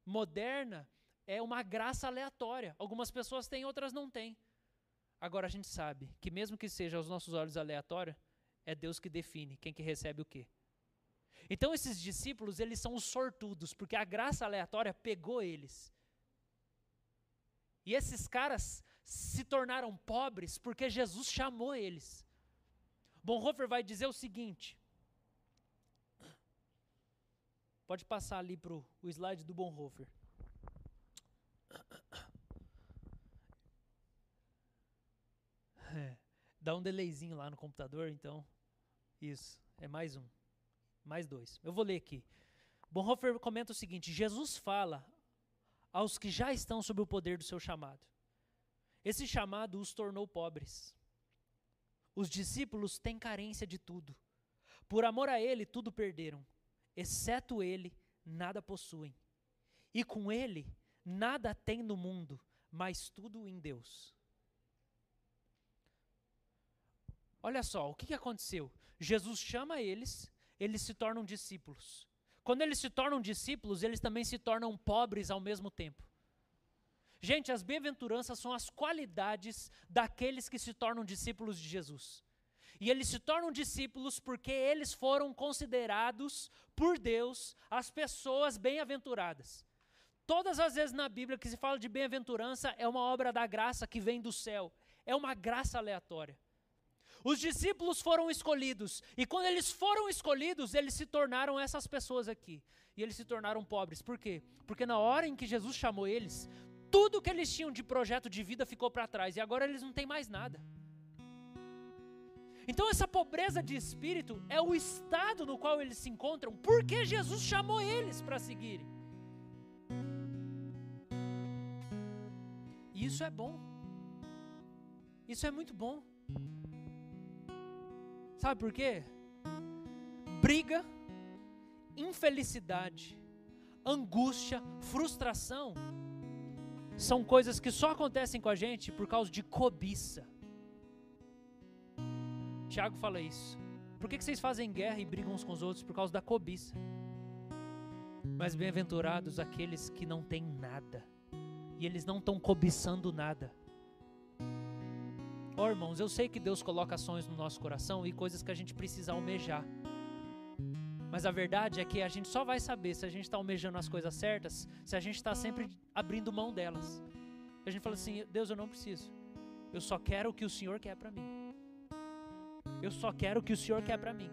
moderna é uma graça aleatória. Algumas pessoas têm, outras não têm. Agora a gente sabe que mesmo que seja aos nossos olhos aleatório, é Deus que define quem que recebe o quê. Então esses discípulos, eles são os sortudos, porque a graça aleatória pegou eles. E esses caras se tornaram pobres porque Jesus chamou eles. Bonhoeffer vai dizer o seguinte. Pode passar ali para o slide do Bonhoeffer. É, dá um delayzinho lá no computador, então. Isso, é mais um. Mais dois. Eu vou ler aqui. Bonhoeffer comenta o seguinte: Jesus fala aos que já estão sob o poder do seu chamado. Esse chamado os tornou pobres. Os discípulos têm carência de tudo. Por amor a ele, tudo perderam. Exceto ele, nada possuem. E com ele, nada tem no mundo, mas tudo em Deus. Olha só, o que, aconteceu? Jesus chama eles, eles se tornam discípulos. Quando eles se tornam discípulos, eles também se tornam pobres ao mesmo tempo. Gente, as bem-aventuranças são as qualidades daqueles que se tornam discípulos de Jesus. E eles se tornam discípulos porque eles foram considerados por Deus as pessoas bem-aventuradas. Todas as vezes na Bíblia que se fala de bem-aventurança é uma obra da graça que vem do céu, é uma graça aleatória. Os discípulos foram escolhidos, e quando eles foram escolhidos, eles se tornaram essas pessoas aqui. E eles se tornaram pobres. Por quê? Porque na hora em que Jesus chamou eles, tudo que eles tinham de projeto de vida ficou para trás e agora eles não têm mais nada. Então, essa pobreza de espírito é o estado no qual eles se encontram, porque Jesus chamou eles para seguirem. E isso é bom. Isso é muito bom. Sabe por quê? Briga, infelicidade, angústia, frustração são coisas que só acontecem com a gente por causa de cobiça. Tiago fala isso. Por que, que vocês fazem guerra e brigam uns com os outros? Por causa da cobiça. Mas bem-aventurados aqueles que não têm nada. E eles não estão cobiçando nada. Oh, irmãos, eu sei que Deus coloca sonhos no nosso coração e coisas que a gente precisa almejar. Mas a verdade é que a gente só vai saber se a gente está almejando as coisas certas se a gente está sempre abrindo mão delas. A gente fala assim: Deus, eu não preciso. Eu só quero o que o Senhor quer para mim. Eu só quero o que o Senhor quer para mim.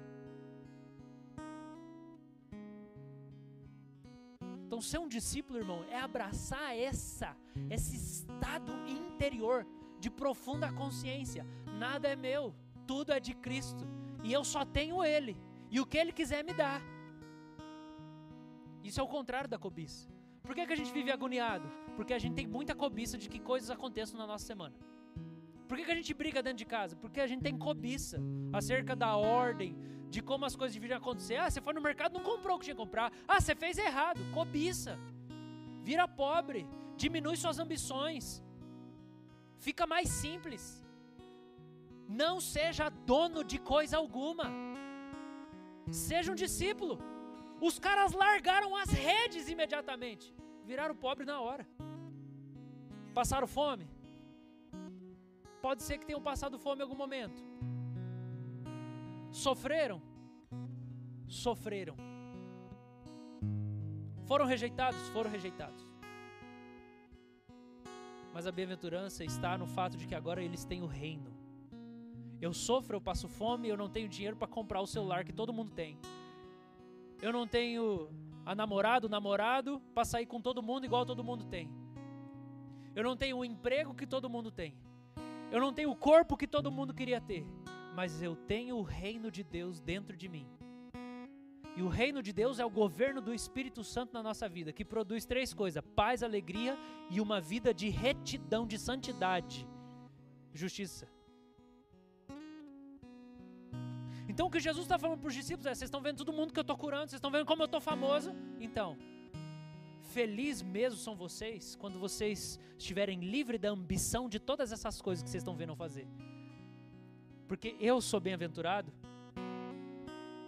Então, ser um discípulo, irmão, é abraçar essa, esse estado interior de profunda consciência. Nada é meu. tudo é de Cristo e eu só tenho Ele e o que Ele quiser me dar. Isso é o contrário da cobiça. Por que, que a gente vive agoniado? Porque a gente tem muita cobiça de que coisas aconteçam na nossa semana. Por que, que a gente briga dentro de casa? Porque a gente tem cobiça acerca da ordem, de como as coisas deveriam acontecer. Ah, você foi no mercado não comprou o que tinha que comprar. Ah, você fez errado. Cobiça. Vira pobre. Diminui suas ambições. Fica mais simples. Não seja dono de coisa alguma. Seja um discípulo. Os caras largaram as redes imediatamente. Viraram pobre na hora. Passaram fome? Pode ser que tenham passado fome em algum momento. Sofreram? Sofreram. Foram rejeitados? Foram rejeitados. Mas a bem-aventurança está no fato de que agora eles têm o reino. Eu sofro, eu passo fome, eu não tenho dinheiro para comprar o celular que todo mundo tem. Eu não tenho a namorado, namorado para sair com todo mundo igual todo mundo tem. Eu não tenho o emprego que todo mundo tem. Eu não tenho o corpo que todo mundo queria ter. Mas eu tenho o reino de Deus dentro de mim. E o reino de Deus é o governo do Espírito Santo na nossa vida, que produz três coisas: paz, alegria e uma vida de retidão, de santidade, justiça. Então o que Jesus está falando para os discípulos é: vocês estão vendo todo mundo que eu estou curando, vocês estão vendo como eu estou famoso. Então, feliz mesmo são vocês quando vocês estiverem livres da ambição de todas essas coisas que vocês estão vendo eu fazer. Porque eu sou bem-aventurado,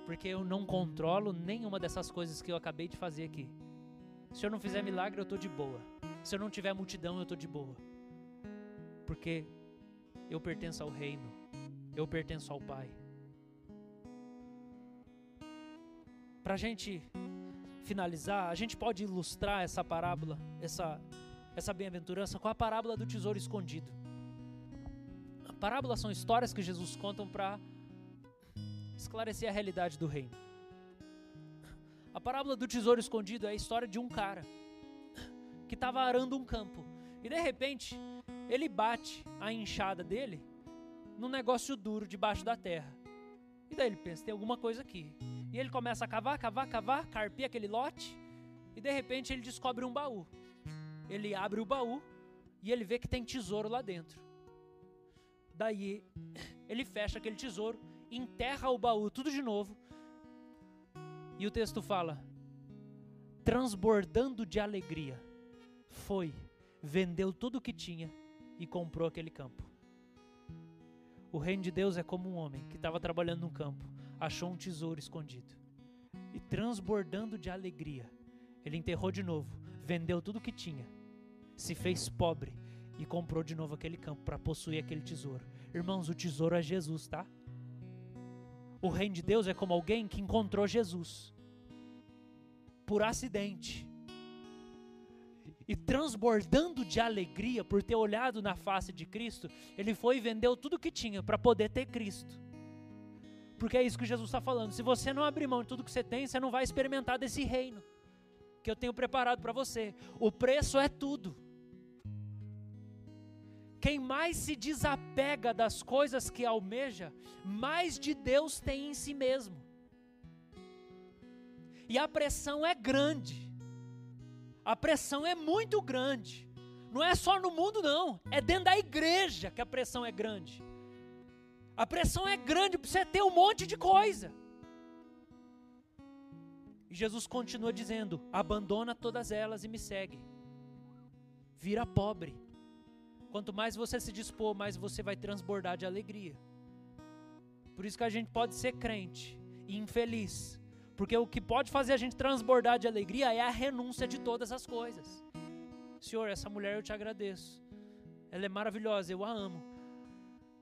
porque eu não controlo nenhuma dessas coisas que eu acabei de fazer aqui. Se eu não fizer milagre, eu estou de boa. Se eu não tiver multidão, eu estou de boa. Porque eu pertenço ao reino, eu pertenço ao Pai. Para a gente finalizar, a gente pode ilustrar essa parábola, essa, essa bem-aventurança, com a parábola do tesouro escondido. Parábolas são histórias que Jesus conta para esclarecer a realidade do reino. A parábola do tesouro escondido é a história de um cara que estava arando um campo e de repente ele bate a enxada dele num negócio duro debaixo da terra. E daí ele pensa: tem alguma coisa aqui. E ele começa a cavar, cavar, cavar, carpir aquele lote. E de repente ele descobre um baú. Ele abre o baú e ele vê que tem tesouro lá dentro. Daí ele fecha aquele tesouro, enterra o baú tudo de novo. E o texto fala: transbordando de alegria, foi, vendeu tudo o que tinha e comprou aquele campo. O reino de Deus é como um homem que estava trabalhando no campo achou um tesouro escondido. E transbordando de alegria, ele enterrou de novo, vendeu tudo que tinha, se fez pobre e comprou de novo aquele campo para possuir aquele tesouro. Irmãos, o tesouro é Jesus, tá? O reino de Deus é como alguém que encontrou Jesus por acidente e transbordando de alegria por ter olhado na face de Cristo, ele foi e vendeu tudo que tinha para poder ter Cristo. Porque é isso que Jesus está falando. Se você não abrir mão de tudo que você tem, você não vai experimentar desse reino que eu tenho preparado para você. O preço é tudo. Quem mais se desapega das coisas que almeja, mais de Deus tem em si mesmo. E a pressão é grande. A pressão é muito grande. Não é só no mundo, não. É dentro da igreja que a pressão é grande. A pressão é grande para você ter um monte de coisa. E Jesus continua dizendo: abandona todas elas e me segue. Vira pobre. Quanto mais você se dispor, mais você vai transbordar de alegria. Por isso que a gente pode ser crente e infeliz. Porque o que pode fazer a gente transbordar de alegria é a renúncia de todas as coisas. Senhor, essa mulher eu te agradeço. Ela é maravilhosa, eu a amo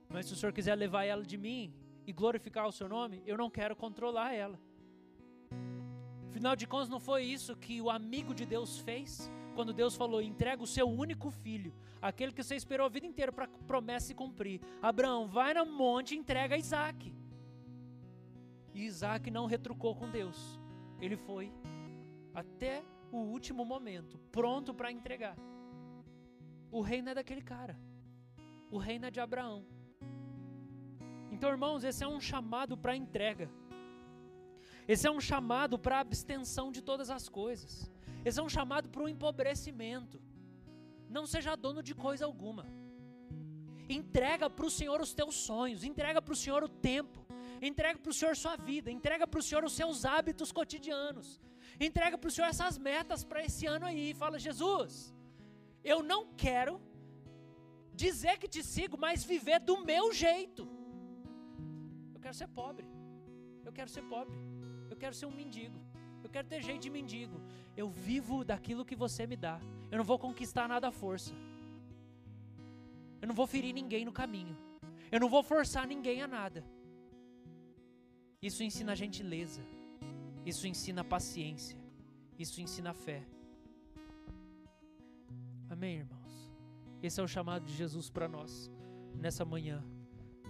mas se o Senhor quiser levar ela de mim e glorificar o seu nome, eu não quero controlar ela. Afinal de contas, não foi isso que o amigo de Deus fez? Quando Deus falou: entrega o seu único filho, aquele que você esperou a vida inteira para promessa se cumprir. Abraão, vai no monte e entrega Isaac. E Isaac não retrucou com Deus. Ele foi até o último momento, pronto para entregar. O reino é daquele cara. O reino é de Abraão. Então, irmãos, esse é um chamado para entrega. Esse é um chamado para abstenção de todas as coisas. Esse é um chamado para o empobrecimento. Não seja dono de coisa alguma. Entrega para o Senhor os teus sonhos, entrega para o Senhor o tempo, entrega para o Senhor sua vida, entrega para o Senhor os seus hábitos cotidianos, entrega para o Senhor essas metas para esse ano aí. Fala, Jesus, eu não quero dizer que te sigo, mas viver do meu jeito. Eu quero ser pobre, eu quero ser pobre, eu quero ser um mendigo, eu quero ter jeito de mendigo. Eu vivo daquilo que você me dá, eu não vou conquistar nada à força. Eu não vou ferir ninguém no caminho. Eu não vou forçar ninguém a nada. Isso ensina gentileza. Isso ensina paciência. Isso ensina fé. Amém, irmãos? Esse é o chamado de Jesus para nós nessa manhã.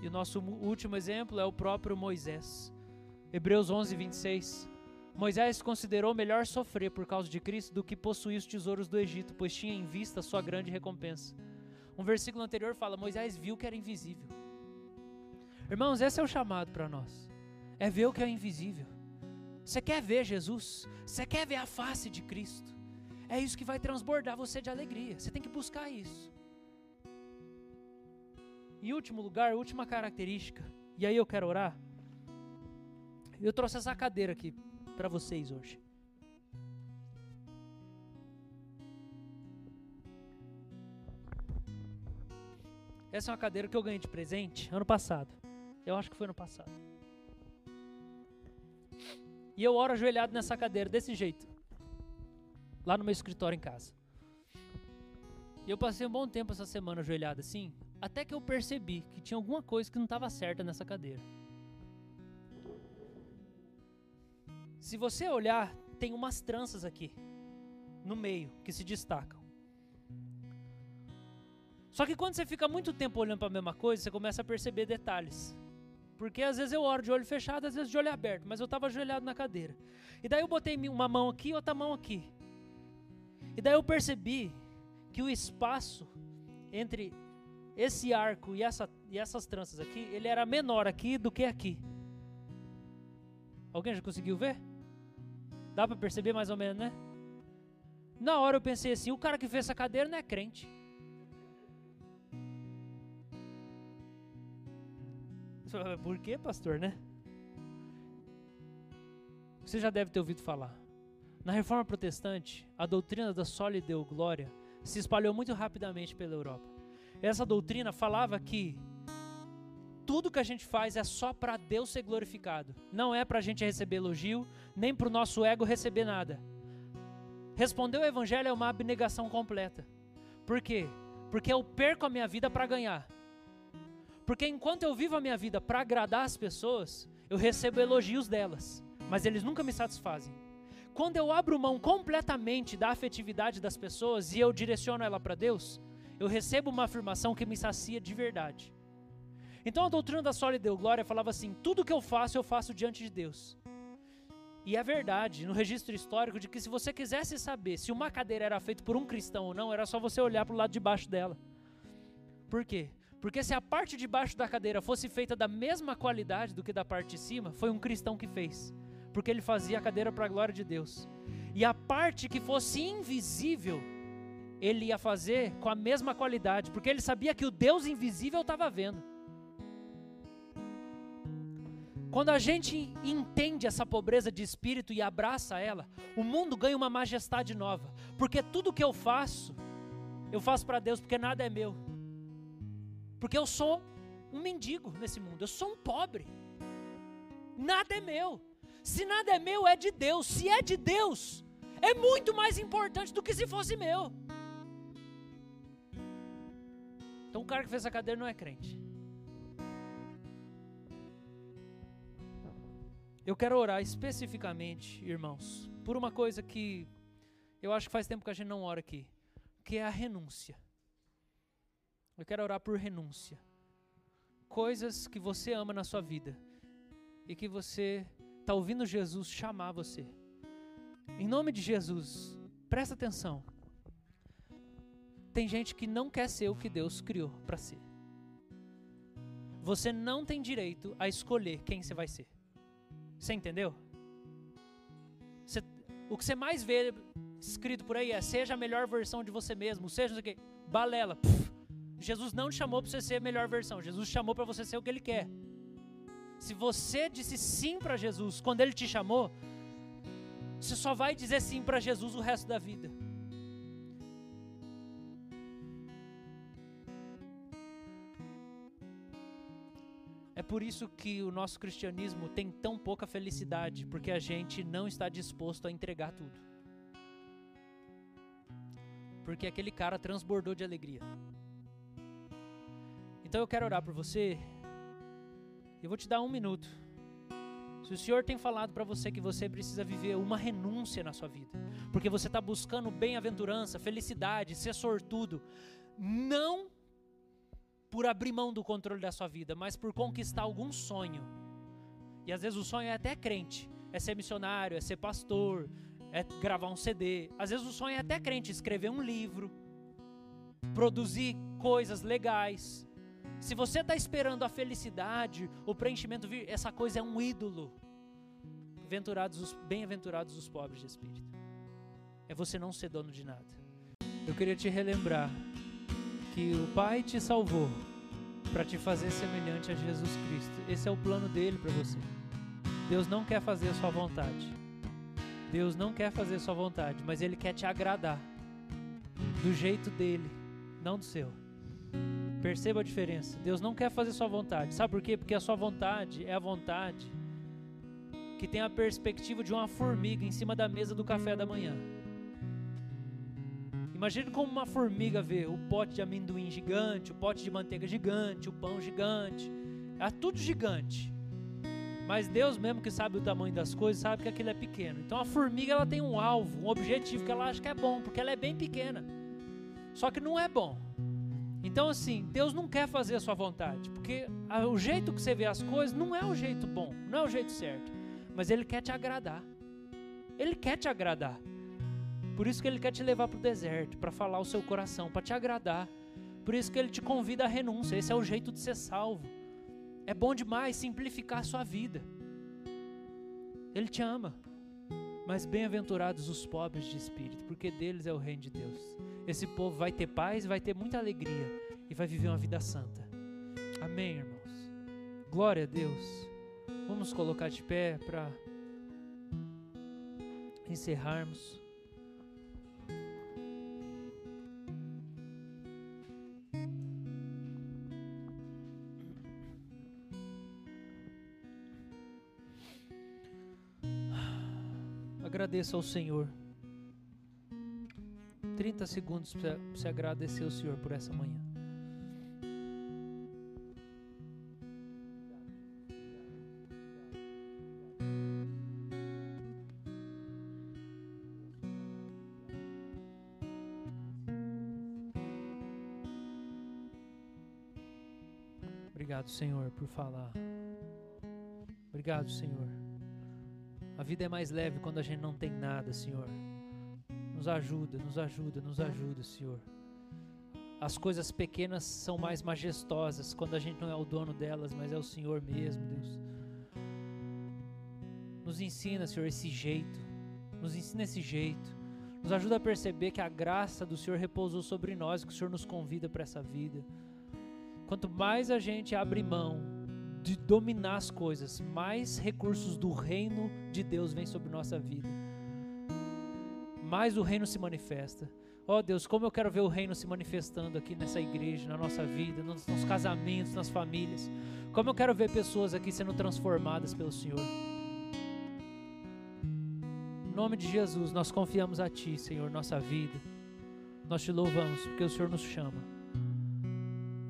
E o nosso último exemplo é o próprio Moisés. Hebreus 11, 26. Moisés considerou melhor sofrer por causa de Cristo do que possuir os tesouros do Egito, pois tinha em vista a sua grande recompensa. Um versículo anterior fala: Moisés viu que era invisível. Irmãos, esse é o chamado para nós. É ver o que é invisível. Você quer ver Jesus? Você quer ver a face de Cristo? É isso que vai transbordar você de alegria. Você tem que buscar isso. Em último lugar, última característica, e aí eu quero orar. Eu trouxe essa cadeira aqui para vocês hoje. Essa é uma cadeira que eu ganhei de presente ano passado. Eu acho que foi ano passado. E eu oro ajoelhado nessa cadeira desse jeito. Lá no meu escritório em casa. E eu passei um bom tempo essa semana ajoelhado assim, até que eu percebi que tinha alguma coisa que não estava certa nessa cadeira. Se você olhar, tem umas tranças aqui no meio que se destacam. Só que quando você fica muito tempo olhando para a mesma coisa, você começa a perceber detalhes. Porque às vezes eu oro de olho fechado, às vezes de olho aberto, mas eu estava ajoelhado na cadeira. E daí eu botei uma mão aqui e outra mão aqui. E daí eu percebi que o espaço entre esse arco e, essa, e essas tranças aqui, ele era menor aqui do que aqui. Alguém já conseguiu ver? Dá para perceber mais ou menos, né? Na hora eu pensei assim, o cara que fez essa cadeira não é crente. Por que, pastor, né? Você já deve ter ouvido falar. Na reforma protestante, a doutrina da sólia deu glória se espalhou muito rapidamente pela Europa. Essa doutrina falava que tudo que a gente faz é só para Deus ser glorificado. Não é para a gente receber elogio, nem para o nosso ego receber nada. Responder o evangelho é uma abnegação completa. Por quê? Porque eu perco a minha vida para ganhar. Porque enquanto eu vivo a minha vida para agradar as pessoas, eu recebo elogios delas, mas eles nunca me satisfazem. Quando eu abro mão completamente da afetividade das pessoas e eu direciono ela para Deus, eu recebo uma afirmação que me sacia de verdade. Então a doutrina da sólida deu glória falava assim: tudo que eu faço, eu faço diante de Deus. E é verdade, no registro histórico, de que se você quisesse saber se uma cadeira era feita por um cristão ou não, era só você olhar para o lado de baixo dela. Por quê? Porque se a parte de baixo da cadeira fosse feita da mesma qualidade do que da parte de cima, foi um cristão que fez. Porque ele fazia a cadeira para a glória de Deus. E a parte que fosse invisível, ele ia fazer com a mesma qualidade, porque ele sabia que o Deus invisível estava vendo. Quando a gente entende essa pobreza de espírito e abraça ela, o mundo ganha uma majestade nova. Porque tudo que eu faço, eu faço para Deus, porque nada é meu. Porque eu sou um mendigo nesse mundo, eu sou um pobre. Nada é meu. Se nada é meu, é de Deus. Se é de Deus, é muito mais importante do que se fosse meu. Então o cara que fez a cadeira não é crente. Eu quero orar especificamente, irmãos, por uma coisa que eu acho que faz tempo que a gente não ora aqui, que é a renúncia. Eu quero orar por renúncia. Coisas que você ama na sua vida e que você está ouvindo Jesus chamar você. Em nome de Jesus, presta atenção. Tem gente que não quer ser o que Deus criou para ser. você não tem direito a escolher quem você vai ser. Você entendeu? Você, o que você mais vê escrito por aí é: seja a melhor versão de você mesmo, seja o quê. Balela. Puf. Jesus não te chamou para você ser a melhor versão, Jesus chamou para você ser o que Ele quer. Se você disse sim para Jesus quando Ele te chamou, você só vai dizer sim para Jesus o resto da vida. Por isso que o nosso cristianismo tem tão pouca felicidade, porque a gente não está disposto a entregar tudo. Porque aquele cara transbordou de alegria. Então eu quero orar por você. Eu vou te dar um minuto. Se o Senhor tem falado para você que você precisa viver uma renúncia na sua vida, porque você está buscando bem-aventurança, felicidade, ser sortudo, não por abrir mão do controle da sua vida, mas por conquistar algum sonho. E às vezes o sonho é até crente, é ser missionário, é ser pastor, é gravar um CD. Às vezes o sonho é até crente, escrever um livro, produzir coisas legais. Se você está esperando a felicidade, o preenchimento vir, essa coisa é um ídolo. Bem-aventurados os pobres de espírito. É você não ser dono de nada. Eu queria te relembrar que o Pai te salvou para te fazer semelhante a Jesus Cristo. Esse é o plano dele para você. Deus não quer fazer a sua vontade. Deus não quer fazer a sua vontade, mas ele quer te agradar do jeito dele, não do seu. Perceba a diferença. Deus não quer fazer sua vontade. Sabe por quê? Porque a sua vontade é a vontade que tem a perspectiva de uma formiga em cima da mesa do café da manhã. Imagine como uma formiga vê o pote de amendoim gigante, o pote de manteiga gigante, o pão gigante. É tudo gigante. Mas Deus mesmo que sabe o tamanho das coisas, sabe que aquilo é pequeno. Então a formiga ela tem um alvo, um objetivo que ela acha que é bom, porque ela é bem pequena. Só que não é bom. Então assim, Deus não quer fazer a sua vontade, porque o jeito que você vê as coisas não é o jeito bom, não é o jeito certo. Mas ele quer te agradar. Ele quer te agradar. Por isso que ele quer te levar para o deserto, para falar o seu coração, para te agradar. Por isso que ele te convida à renúncia. Esse é o jeito de ser salvo. É bom demais simplificar a sua vida. Ele te ama. Mas bem-aventurados os pobres de espírito, porque deles é o reino de Deus. Esse povo vai ter paz, vai ter muita alegria e vai viver uma vida santa. Amém, irmãos. Glória a Deus. Vamos colocar de pé para encerrarmos. Agradeça ao Senhor. 30 segundos para você agradecer ao Senhor por essa manhã. Obrigado, Senhor, por falar. Obrigado, Senhor. Vida é mais leve quando a gente não tem nada, Senhor. Nos ajuda, nos ajuda, nos ajuda, Senhor. As coisas pequenas são mais majestosas quando a gente não é o dono delas, mas é o Senhor mesmo, Deus. Nos ensina, Senhor, esse jeito. Nos ensina esse jeito. Nos ajuda a perceber que a graça do Senhor repousou sobre nós, que o Senhor nos convida para essa vida. Quanto mais a gente abre mão de dominar as coisas, mais recursos do reino de Deus vêm sobre nossa vida. Mais o reino se manifesta. Ó oh Deus, como eu quero ver o reino se manifestando aqui nessa igreja, na nossa vida, nos, nos casamentos, nas famílias. Como eu quero ver pessoas aqui sendo transformadas pelo Senhor. Em nome de Jesus, nós confiamos a Ti, Senhor, nossa vida. Nós te louvamos porque o Senhor nos chama.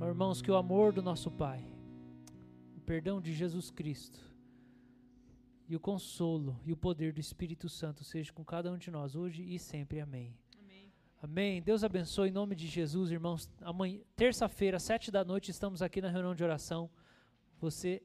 irmãos, que o amor do nosso Pai perdão de Jesus Cristo e o consolo e o poder do Espírito Santo seja com cada um de nós hoje e sempre. Amém. Amém. Amém. Deus abençoe em nome de Jesus, irmãos. Amanhã, terça-feira, sete da noite, estamos aqui na reunião de oração. Você